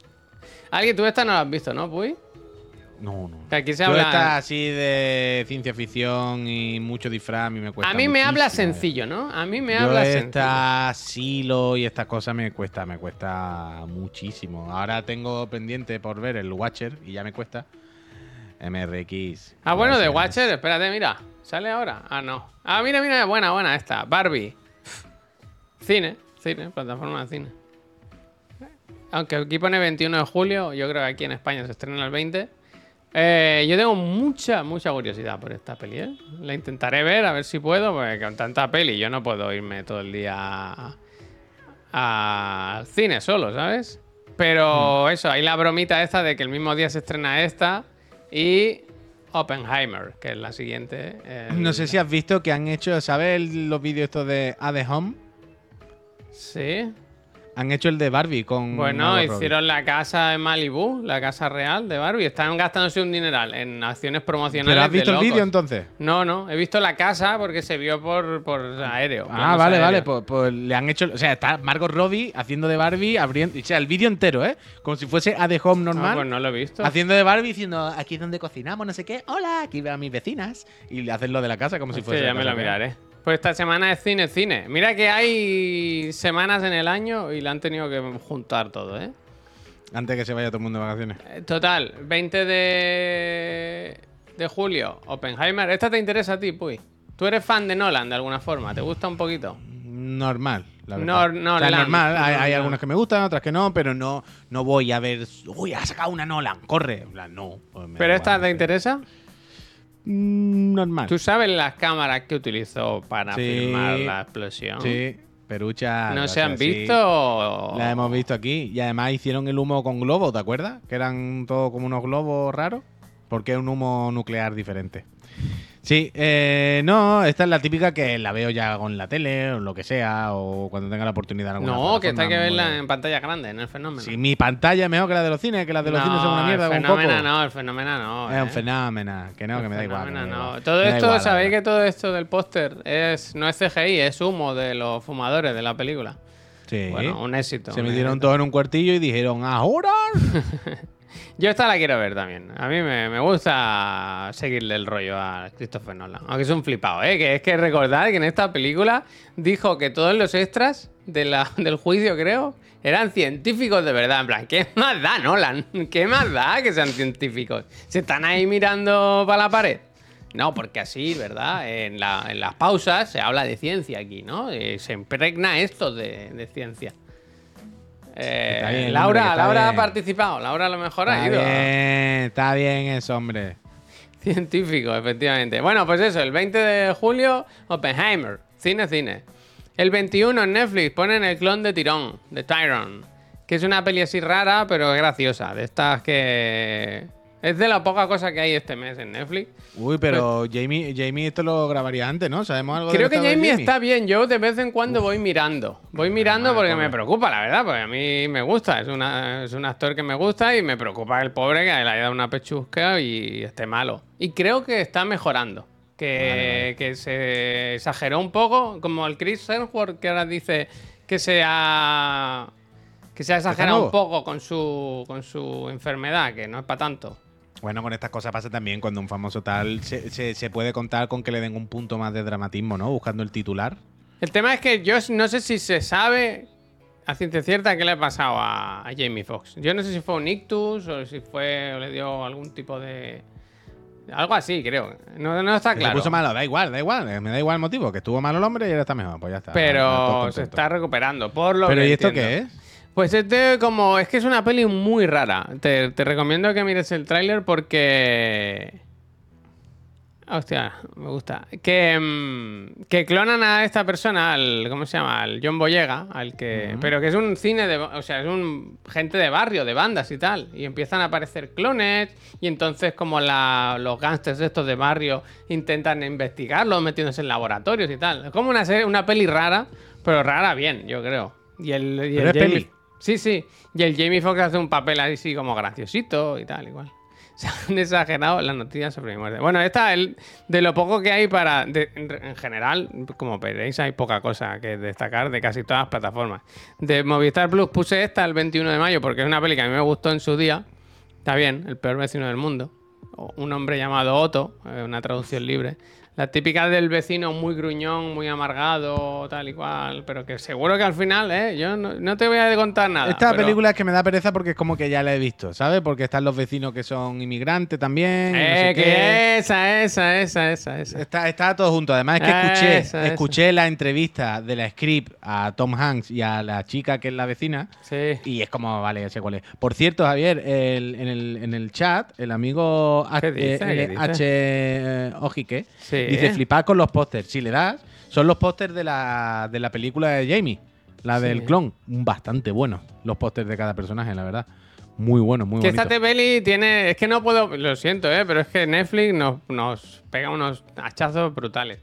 <laughs> Alguien, tú esta no la has visto, ¿no, Puy? No, no. Que aquí se Yo habla... esta así de ciencia ficción y mucho disfraz a mí me cuesta A mí me habla eh. sencillo, ¿no? A mí me Yo habla sencillo. esta silo y estas cosas me cuesta, me cuesta muchísimo. Ahora tengo pendiente por ver el Watcher y ya me cuesta. MRX. Ah, bueno, de. Watcher, espérate, mira. ¿Sale ahora? Ah, no. Ah, mira, mira, buena, buena esta. Barbie. Cine, cine, plataforma de cine. Aunque aquí pone 21 de julio, yo creo que aquí en España se estrena el 20. Eh, yo tengo mucha, mucha curiosidad por esta peli, ¿eh? La intentaré ver, a ver si puedo, porque con tanta peli yo no puedo irme todo el día al cine solo, ¿sabes? Pero eso, hay la bromita esta de que el mismo día se estrena esta y Oppenheimer, que es la siguiente. el- No sé si has visto que han hecho, ¿sabes los vídeos estos de A The Home? Sí. Han hecho el de Barbie con. Bueno, Margot Robbie. hicieron la casa en Malibu, la casa real de Barbie. Están gastándose un dineral en acciones promocionales. ¿Pero has de visto el vídeo entonces? No, no, he visto la casa porque se vio por, por aéreo. Ah, vale, vale. Pues, pues le han hecho. O sea, está Margot Robbie haciendo de Barbie, abriendo. O sea, el vídeo entero, ¿eh? Como si fuese A The Home Ah, normal. pues no lo he visto. Haciendo de Barbie diciendo aquí es donde cocinamos, no sé qué. Hola, aquí veo a mis vecinas. Y le hacen lo de la casa como si fuese. ya me lo miraré. Pues esta semana es cine, cine. Mira que hay semanas en el año y le han tenido que juntar todo, ¿eh? Antes que se vaya todo el mundo de vacaciones. Eh, Total, 20 de, de julio, Oppenheimer. ¿Esta te interesa a ti, Puy? Tú eres fan de Nolan de alguna forma, ¿te gusta un poquito? Normal, la verdad. Nor- O sea, Nolan. normal. Hay, algunas que me gustan, otras que no, pero no, no voy a ver. Uy, ha sacado una Nolan, corre. No. pues ¿Pero esta te no interesa? Normal. ¿Tú sabes las cámaras que utilizó para Sí. filmar la explosión? Sí, Perucha. ¿No se han visto? o- La hemos visto aquí. Y además hicieron el humo con globos, ¿te acuerdas? Que eran todos como unos globos raros. Porque es un humo nuclear diferente. Sí, eh, no, esta es la típica que la veo ya con la tele o lo que sea, o cuando tenga la oportunidad. en alguna No, que esta hay que plataforma, verla en pantalla grande, en el fenómeno. Si mi pantalla es mejor que la de los cines, que las de los cines son una mierda, el fenómeno no, el fenómeno no. Es eh. un fenómeno, que no, que me da igual. me da no. Todo Me esto, igual, la sabéis que todo esto del póster es no es CGI, es humo de los fumadores de la película. Sí. Bueno, un éxito. Se metieron todos en un cuartillo y dijeron, ¡ahora! <laughs> Yo esta la quiero ver también. A mí me, me gusta seguirle el rollo a Christopher Nolan. Aunque es un flipado, ¿eh? Que es que recordad que en esta película dijo que todos los extras <laughs> del juicio, creo, eran científicos de verdad. En plan, ¿qué más da, Nolan? <laughs> ¿Qué más da que sean científicos? ¿Se están ahí mirando para la pared? No, porque así, ¿verdad? En, la- las pausas se habla de ciencia aquí, ¿no? Eh, se impregna esto de ciencia. Eh, bien, Laura, hombre, Laura ha participado. Laura a lo mejor ha Está ido. bien, está bien eso, hombre. Científico, efectivamente. Bueno, pues eso, el 20 de julio, Oppenheimer. Cine, cine. El 21 en Netflix ponen el clon de Tirón, de Tyron. Que es una peli así rara, pero graciosa. De estas que. Es de la poca cosa que hay este mes en Netflix. Uy, pero Jamie, Jamie esto lo grabaría antes, ¿no? ¿Sabemos algo Creo que Jamie está bien. Yo de vez en cuando voy mirando. Voy mirando porque pobre. me preocupa, la verdad. Porque a mí me gusta. Es, una, es un actor que me gusta y me preocupa el pobre que le haya dado una pechusca y esté malo. Y creo que está mejorando. Que, que se exageró un poco. Como el Chris Hemsworth que ahora dice que se ha. Que se ha exagerado un poco con su, con su enfermedad, que no es para tanto. Bueno, con estas cosas pasa también cuando un famoso tal se, se- se puede contar con que le den un punto más de dramatismo, ¿no? Buscando el titular. El tema es que yo no sé si se sabe a ciencia cierta qué le ha pasado a, a Jamie Foxx. Yo no sé si fue un ictus o si fue o le dio algún tipo de algo así, creo. No, no está Que Se claro. puso malo, da igual, da igual, eh, me da igual el motivo, que estuvo malo el hombre y ahora está mejor, pues ya está. Pero se está recuperando por lo Pero que ¿y esto entiendo. qué es? Pues este como es que es una peli muy rara. Te, te recomiendo que mires el tráiler porque Hostia, me gusta. Que, mm, que clonan a esta persona, al, ¿cómo se llama? Al John Boyega, al que. Pero que es un cine de. O sea, es un gente de barrio, de bandas y tal. Y empiezan a aparecer clones. Y entonces, como la, los gángsters estos de barrio intentan investigarlos, metiéndose en laboratorios y tal. Es como una serie, una peli rara, pero rara bien, yo creo. Y el, y Pero el es Jamie- peli. Sí, sí. Y el Jamie Foxx hace un papel así como graciosito y tal, igual. <laughs> Se han exagerado las noticias sobre mi muerte. Bueno, esta el, de lo poco que hay para. en, en general, como veréis, hay poca cosa que destacar de casi todas las plataformas. De Movistar Plus puse esta el 21 de mayo porque es una peli que a mí me gustó en su día. Está bien, el peor vecino del mundo. Un hombre llamado Otto, eh, una traducción libre. La típica del vecino muy gruñón, muy amargado, tal y cual. Pero que seguro que al final, ¿eh? Yo no, no te voy a contar nada. Esta pero- película es que me da pereza porque es como que ya la he visto, ¿sabes? Porque están los vecinos que son inmigrantes también. no Eh, sé qué. que esa, esa, esa, esa, esa. Está, está todo junto. Además es que escuché, escuché la entrevista de la script a Tom Hanks y a la chica que es la vecina. Sí. Y es como, vale, ya sé cuál es. Por cierto, Javier, el- en, el, en el chat, el amigo H, ¿Qué eh, ¿Qué eh, Ojique Sí. Dice flipar con los pósters. Si le das, son los pósters de la, de la película de Jamie, la Sí. del clon. Bastante buenos los pósters de cada personaje, la verdad. Muy bueno, muy Que bonito. esta peli tiene. Es que no puedo. Lo siento, ¿eh? Pero es que Netflix nos, nos pega unos hachazos brutales.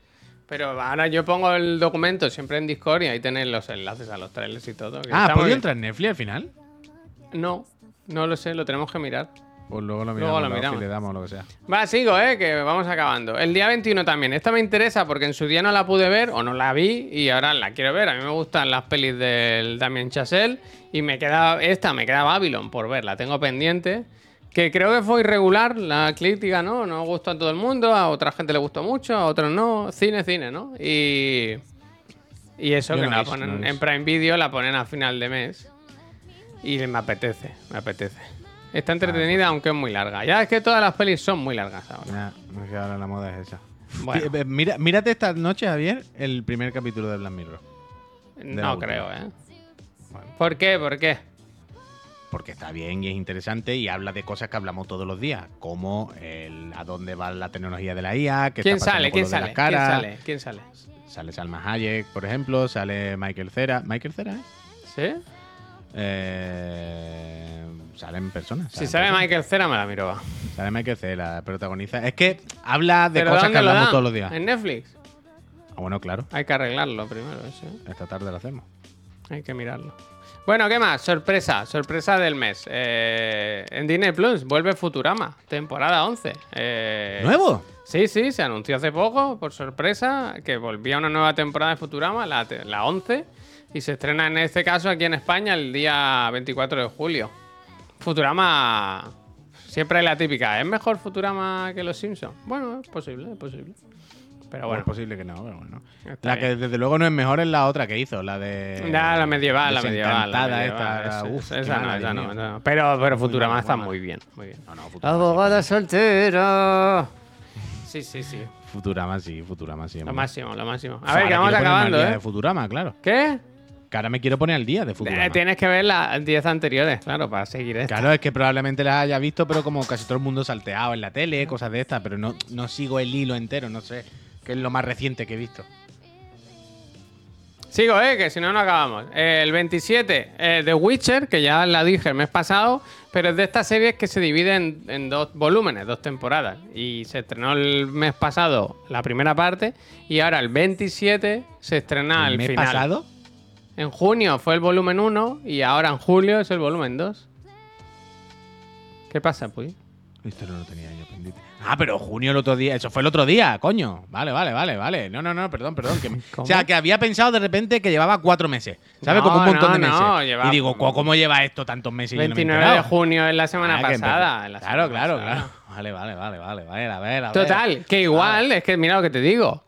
Pero ahora yo pongo el documento siempre en Discord y ahí tenéis los enlaces a los trailers y todo. que Ah, está ¿ha muy podido bien. entrar en Netflix al final? No, no lo sé, lo tenemos que mirar. Pues luego lo Luego miramos, lo luego miramos. si le damos lo que sea. Va, sigo, ¿eh? Que vamos acabando. El día 21 también. Esta me interesa porque en su día no la pude ver o no la vi y ahora la quiero ver. A mí me gustan las pelis del Damien Chazelle y me queda esta, me queda Babylon por ver. La tengo pendiente. Que creo que fue irregular la crítica, ¿no? No gustó a todo el mundo, a otra gente le gustó mucho, a otros no. Cine, cine, ¿no? Y... Y eso Yo que no la ponen no en. Prime Video, la ponen a final de mes. Y me apetece, me apetece. Está entretenida, aunque es muy larga. Ya es que todas las pelis son muy largas ahora. Ya, es que ahora la moda es esa. Bueno. Eh, Mira, mírate esta noche, Javier, el primer capítulo de Black Mirror. No creo, ¿eh? ¿Por qué? ¿Por qué? Porque está bien y es interesante y habla de cosas que hablamos todos los días, como el, a dónde va la tecnología de la IA, qué ¿Quién está sale? ¿Quién sale? ¿Quién sale? ¿Quién sale? Sale Salma Hayek, por ejemplo, sale Michael Cera. ¿Michael Cera, eh? ¿Sí? Eh, salen personas. Si sale personas. Michael Cera me la miro. va. Sale Michael Cera, protagoniza. Es que habla de ¿Pero cosas que hablamos todos los días. ¿En Netflix? Ah, bueno, claro, Hay que arreglarlo primero, eso. esta tarde lo hacemos. Hay que mirarlo. Bueno, ¿qué más? Sorpresa, sorpresa del mes. Eh, en Disney Plus vuelve Futurama, temporada 11. Eh, ¿Nuevo? Sí, sí, se anunció hace poco, por sorpresa, que volvía una nueva temporada de Futurama, la, la 11, y se estrena en este caso aquí en España el día 24 de julio. Futurama, siempre hay la típica, ¿es mejor Futurama que Los Simpsons? Bueno, es posible, es posible. Pero Bueno, es posible que no, pero bueno. Está La que bien. desde luego no es mejor es la otra que hizo, la de. Ya, la medieval, la medieval. La medieval, esta. esa- uf, esa no, esa no, mío. esa no. Pero, pero Futurama está muy muy bien, muy bien. No, no, Futurama. Abogada soltera. Sí, sí, sí. Futurama sí, Futurama sí. Lo máximo, lo máximo. O A sea, ver, que vamos acabando, ¿eh? De Futurama, claro. ¿Qué? Que ahora me quiero poner al día de Futurama. Eh, tienes que ver las 10 anteriores, claro, para seguir esto. Claro, es que probablemente las haya visto, pero como casi todo el mundo salteado en la tele, cosas de estas, pero no, no sigo el hilo entero, no sé. Que es lo más reciente que he visto. Sigo, eh, que si no, no acabamos. Eh, el 27, eh, The Witcher, que ya la dije el mes pasado, pero es de estas series que se dividen en, en dos volúmenes, dos temporadas. Y se estrenó el mes pasado la primera parte, y ahora el 27 se estrena ¿El el mes final. pasado? En junio fue el volumen 1 y ahora en julio es el volumen 2. ¿Qué pasa, Puy? Esto no lo tenía yo pendiente. Ah, pero junio el otro día. Eso fue el otro día, coño. Vale, vale, vale, vale. No, no, no, perdón, perdón. que me- <laughs> ¿Cómo? o sea, que había pensado de repente que llevaba cuatro meses. ¿Sabes? No, como un montón no, de meses. no, lleva- y digo, ¿cómo, lleva esto tantos meses? y yo no me he 29 de junio es la semana Ah, que pasada. la claro, semana claro, pasada. claro. Vale, vale, vale, vale. vale, a ver, a ver. Total, que igual, es que mira lo que te digo.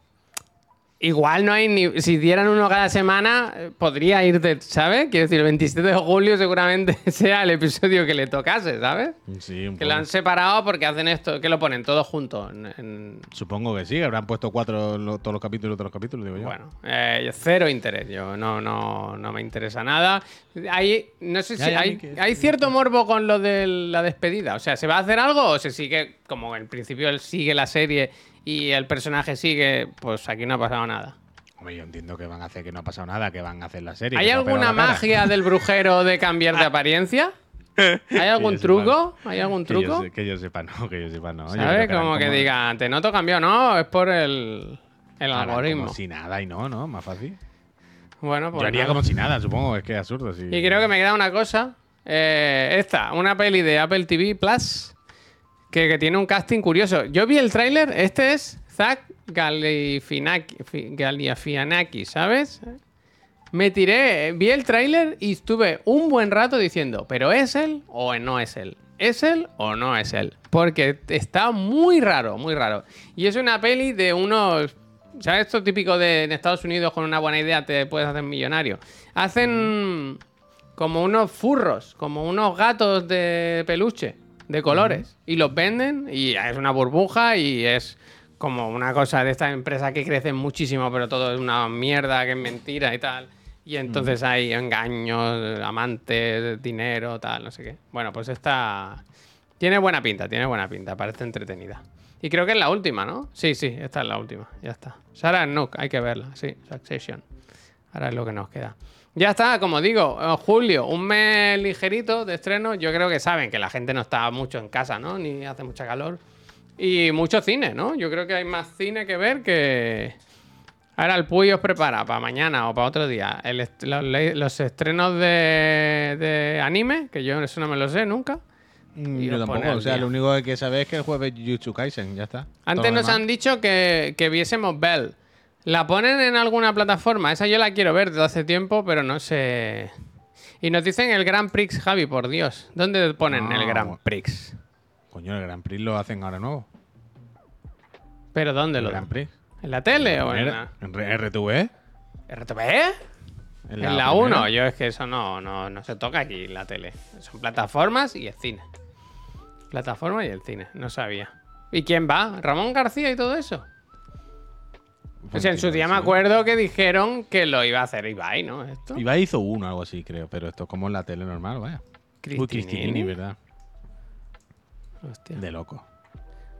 Igual no hay ni. Si dieran uno cada semana, eh, podría ir de. ¿Sabes? Quiero decir, el 27 de julio seguramente <laughs> sea el episodio que le tocase, ¿sabes? Sí, un Que poco. lo han separado porque hacen esto, que lo ponen todos juntos. en- en- Supongo que sí, habrán puesto cuatro lo- todos los capítulos, todos los capítulos, digo yo. Bueno, eh, cero interés. Yo no, no, no me interesa nada. Hay, no sé si ya, hay, que- hay cierto morbo con lo de la despedida. O sea, ¿se va a hacer algo o se sigue como en principio él sigue la serie y el personaje sigue, pues aquí no ha pasado nada. Hombre, yo entiendo que van a hacer que no ha pasado nada, que van a hacer la serie. ¿Hay que alguna magia del brujero de cambiar de apariencia? <laughs> ¿Hay algún truco? ¿Hay algún Que yo, truco? que yo sepa, no, que yo sepa, no. ¿Sabes? que Como que digan, te noto cambiado. No, es por el, el algoritmo. Como si nada y no, ¿no? Más fácil. Bueno, pues yo haría nada. como si nada, supongo, es que es absurdo. Sí. Y creo que me queda una cosa. Eh, esta, una peli de Apple TV Plus que, que tiene un casting curioso. Yo vi el tráiler, este es Zach Galifianakis, fi- Galifianakis, ¿sabes? Me tiré, vi el tráiler y estuve un buen rato diciendo, ¿pero es él o no es él? ¿Es él o no es él? Porque está muy raro, muy raro. Y es una peli de unos... ¿Sabes esto típico de en Estados Unidos con una buena idea te puedes hacer millonario? Hacen como unos furros, como unos gatos de peluche, de colores. Y los venden y es una burbuja y es como una cosa de esta empresa que crecen muchísimo, pero todo es una mierda que es mentira y tal. Y entonces hay engaños, amantes, dinero, tal, no sé qué. Bueno, pues esta tiene buena pinta, tiene buena pinta, parece entretenida. Y creo que es la última, ¿no? Sí, sí, esta es la última, ya está. Sarah Nook, hay que verla, sí, Succession. Ahora es lo que nos queda. Ya está, como digo, julio, un mes ligerito de estreno. Yo creo que saben que la gente no está mucho en casa, ¿no? Ni hace mucha calor. Y mucho cine, ¿no? Yo creo que hay más cine que ver que. Ahora el Puy os prepara para mañana o para otro día el est- los, estrenos de, de anime, que yo eso no me lo sé nunca. Mm, y yo tampoco, o sea, día. lo único que saber es que el jueves Jujutsu Kaisen, ya está. Antes Todo nos han dicho que, que viésemos Bell. ¿La ponen en alguna plataforma? Esa yo la quiero ver desde hace tiempo, pero no sé. Y nos dicen el Grand Prix, Javi, por Dios. ¿Dónde ponen el. Grand Prix? Coño, el Grand Prix lo hacen ahora nuevo. ¿Pero dónde El lo Grand Prix. ¿En la tele o en En, la en R- RTV. RTV? En En la primera. 1. Yo es que eso no, no, no se toca aquí en la tele. Son plataformas y el cine. Plataforma y el cine. No sabía. ¿Y quién va? ¿Ramón García y todo eso? O sea, en su día me acuerdo que dijeron que lo iba a hacer Ibai, ¿no? Esto. Ibai hizo uno, algo así, creo, pero esto es como en la tele normal, vaya. Uy, Cristinini. Cristinini, ¿verdad? Hostia. De loco.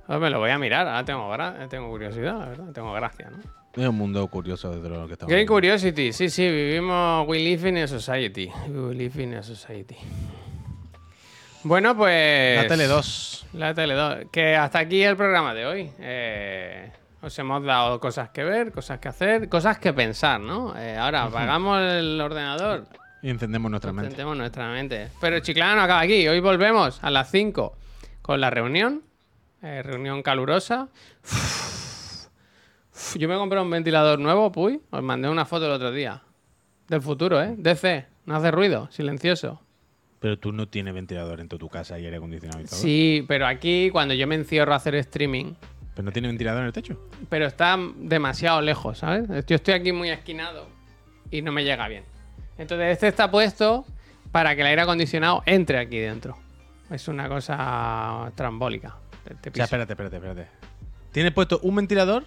Ahora me lo voy a mirar, ahora tengo, gra- tengo curiosidad, la verdad, tengo gracia, ¿no? Es un mundo curioso de lo que estamos viendo. Curiosity, sí, sí, vivimos, we live in a society, we live in a society. Bueno, pues... La tele 2. La tele 2, que hasta aquí el programa de hoy. Eh, os hemos dado cosas que ver, cosas que hacer, cosas que pensar, ¿no? Eh, ahora apagamos el ordenador, Y encendemos nuestra mente. Intentemos nuestra mente. Pero Chiclana no acaba aquí. Hoy volvemos a las 5 con la reunión. Eh, reunión calurosa. Yo me compré un ventilador nuevo, Puy. Os mandé una foto el otro día. Del futuro, ¿eh? DC. No hace ruido. Silencioso. Pero tú no tienes ventilador en tu casa y aire acondicionado y todo. Sí, pero aquí cuando yo me encierro a hacer streaming, Pero no tiene ventilador en el techo. pero está demasiado lejos, ¿sabes? Yo estoy aquí muy esquinado y no me llega bien. Entonces este está puesto para que el aire acondicionado entre aquí dentro. Es una cosa trambólica. Te- te O sea, espérate, espérate, espérate. Tienes puesto un ventilador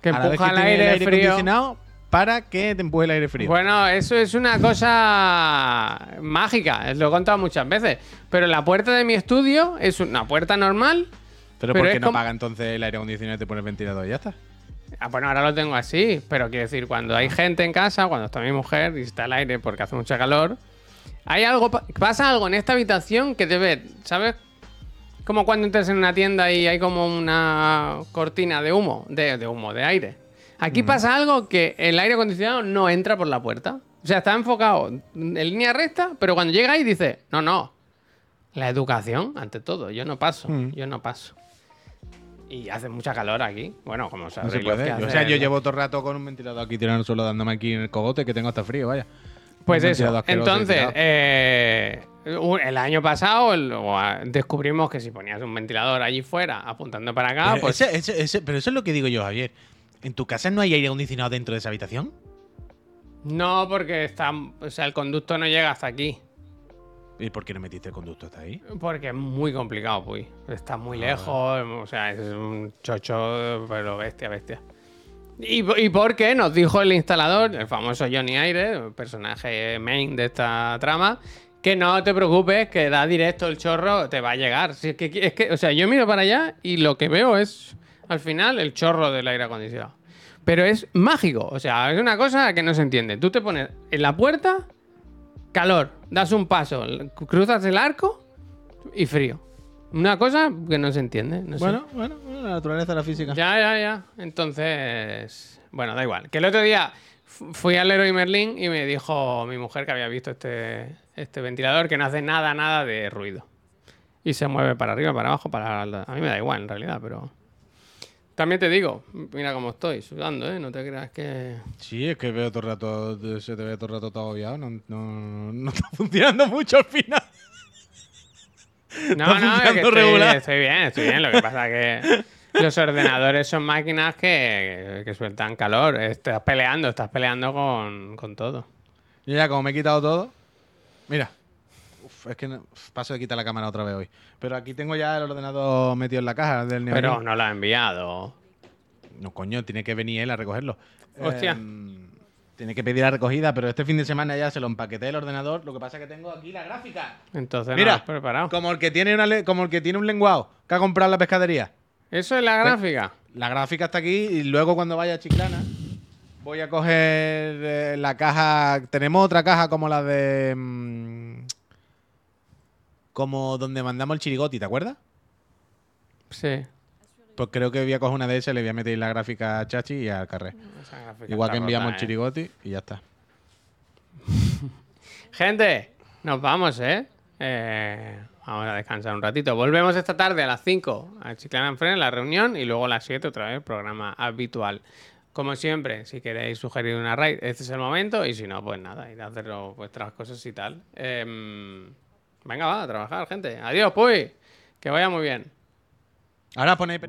que empuja el tiene aire, frío. acondicionado para que te empuje el aire frío. Bueno, eso es una cosa mágica, lo he contado muchas veces. Pero la puerta de mi estudio es una puerta normal. Pero, pero ¿por qué no como- apaga entonces el aire acondicionado y te pone el ventilador y ya está? Ah, bueno, ahora lo tengo así, pero quiero decir, cuando hay gente en casa, cuando está mi mujer y está el aire porque hace mucha calor, hay algo, pa- pasa algo en esta habitación que te ve, ¿sabes? Como cuando entras en una tienda y hay como una cortina de humo, de, de humo, de aire. Aquí pasa algo que el aire acondicionado no entra por la puerta. O sea, está enfocado en línea recta, pero cuando llega ahí dice, no, no, la educación ante todo, yo no paso, Mm. yo no paso. Y hace mucha calor aquí. Bueno, como No sabéis se puede. O sea, yo llevo todo el rato con un ventilador aquí tirando el suelo dándome aquí en el cogote que tengo hasta frío, vaya. Pues Un eso. Entonces, eh, el año pasado el- descubrimos que si ponías un ventilador allí fuera apuntando para acá, Pero pues ese- ese- ese- pero eso es lo que digo yo, Javier. ¿En tu casa no hay aire acondicionado dentro de esa habitación? no, porque está, o sea, el conducto no llega hasta aquí. ¿Y por qué no metiste el conducto hasta ahí? Porque es muy complicado, pues. Está muy lejos, o sea, es un chocho, pero bestia, bestia. ¿Y, ¿Y por qué? Nos dijo el instalador, el famoso Johnny Aire, el personaje main de esta trama, que no te preocupes, que da directo el chorro, te va a llegar. Si es, que, es que, o sea, yo miro para allá y lo que veo es al final el chorro del aire acondicionado. Pero es mágico, o sea, es una cosa que no se entiende. Tú te pones en la puerta, calor, das un paso, cruzas el arco y frío. Una cosa que no se entiende. no sé. Bueno, bueno, bueno, la naturaleza de la física. Ya, ya, ya. Entonces, bueno, da igual. Que el otro día fu- fui al Leroy Merlin y me dijo mi mujer que había visto este, este ventilador que no hace nada, nada de ruido. Y se mueve para arriba, para abajo, para... A mí me da igual en realidad, pero... También te digo, mira cómo estoy, sudando, ¿eh? No te creas que... Sí, es que veo todo el rato, se te ve todo el rato todo agobiado. No, no, no está <laughs> funcionando mucho al final. No, no, es que estoy, bien, estoy bien. Lo que pasa que los ordenadores son máquinas que, que sueltan calor. Estás peleando, estás peleando con, con todo. Yo ya como me he quitado todo. Mira. Es que no- paso de quitar la cámara otra vez hoy. Pero aquí tengo ya el ordenador metido en la caja del Neonin. Pero no lo ha enviado. No, coño, tiene que venir él a recogerlo. Hostia. Em, tiene que pedir la recogida, pero este fin de semana ya se lo empaqueté el ordenador. Lo que pasa es que tengo aquí la gráfica. Entonces no Mira, has preparado. Como el que tiene una como el que tiene un lenguado que ha comprado la pescadería. Eso es la gráfica. La gráfica está aquí y luego cuando vaya a Chiclana voy a coger eh, la caja. Tenemos otra caja como la de. mm, como donde mandamos el chirigoti, ¿te acuerdas? Sí. Pues creo que voy a coger una de esas le voy a meter la gráfica a Chachi y al carré. Igual que enviamos rota, el ¿eh? chirigoti y ya está. <laughs> Gente, nos vamos, ¿eh? Eh, Vamos a descansar un ratito. Volvemos esta tarde a las 5 a Chiclana en Fren, la reunión, y luego a las 7 otra vez, programa habitual. Como siempre, si queréis sugerir una raid, este es el momento, y si no, pues nada, ir a hacer vuestras cosas y tal. Em, venga, va, a trabajar, gente. Adiós, pues. Que vaya muy bien. Ahora ponéis.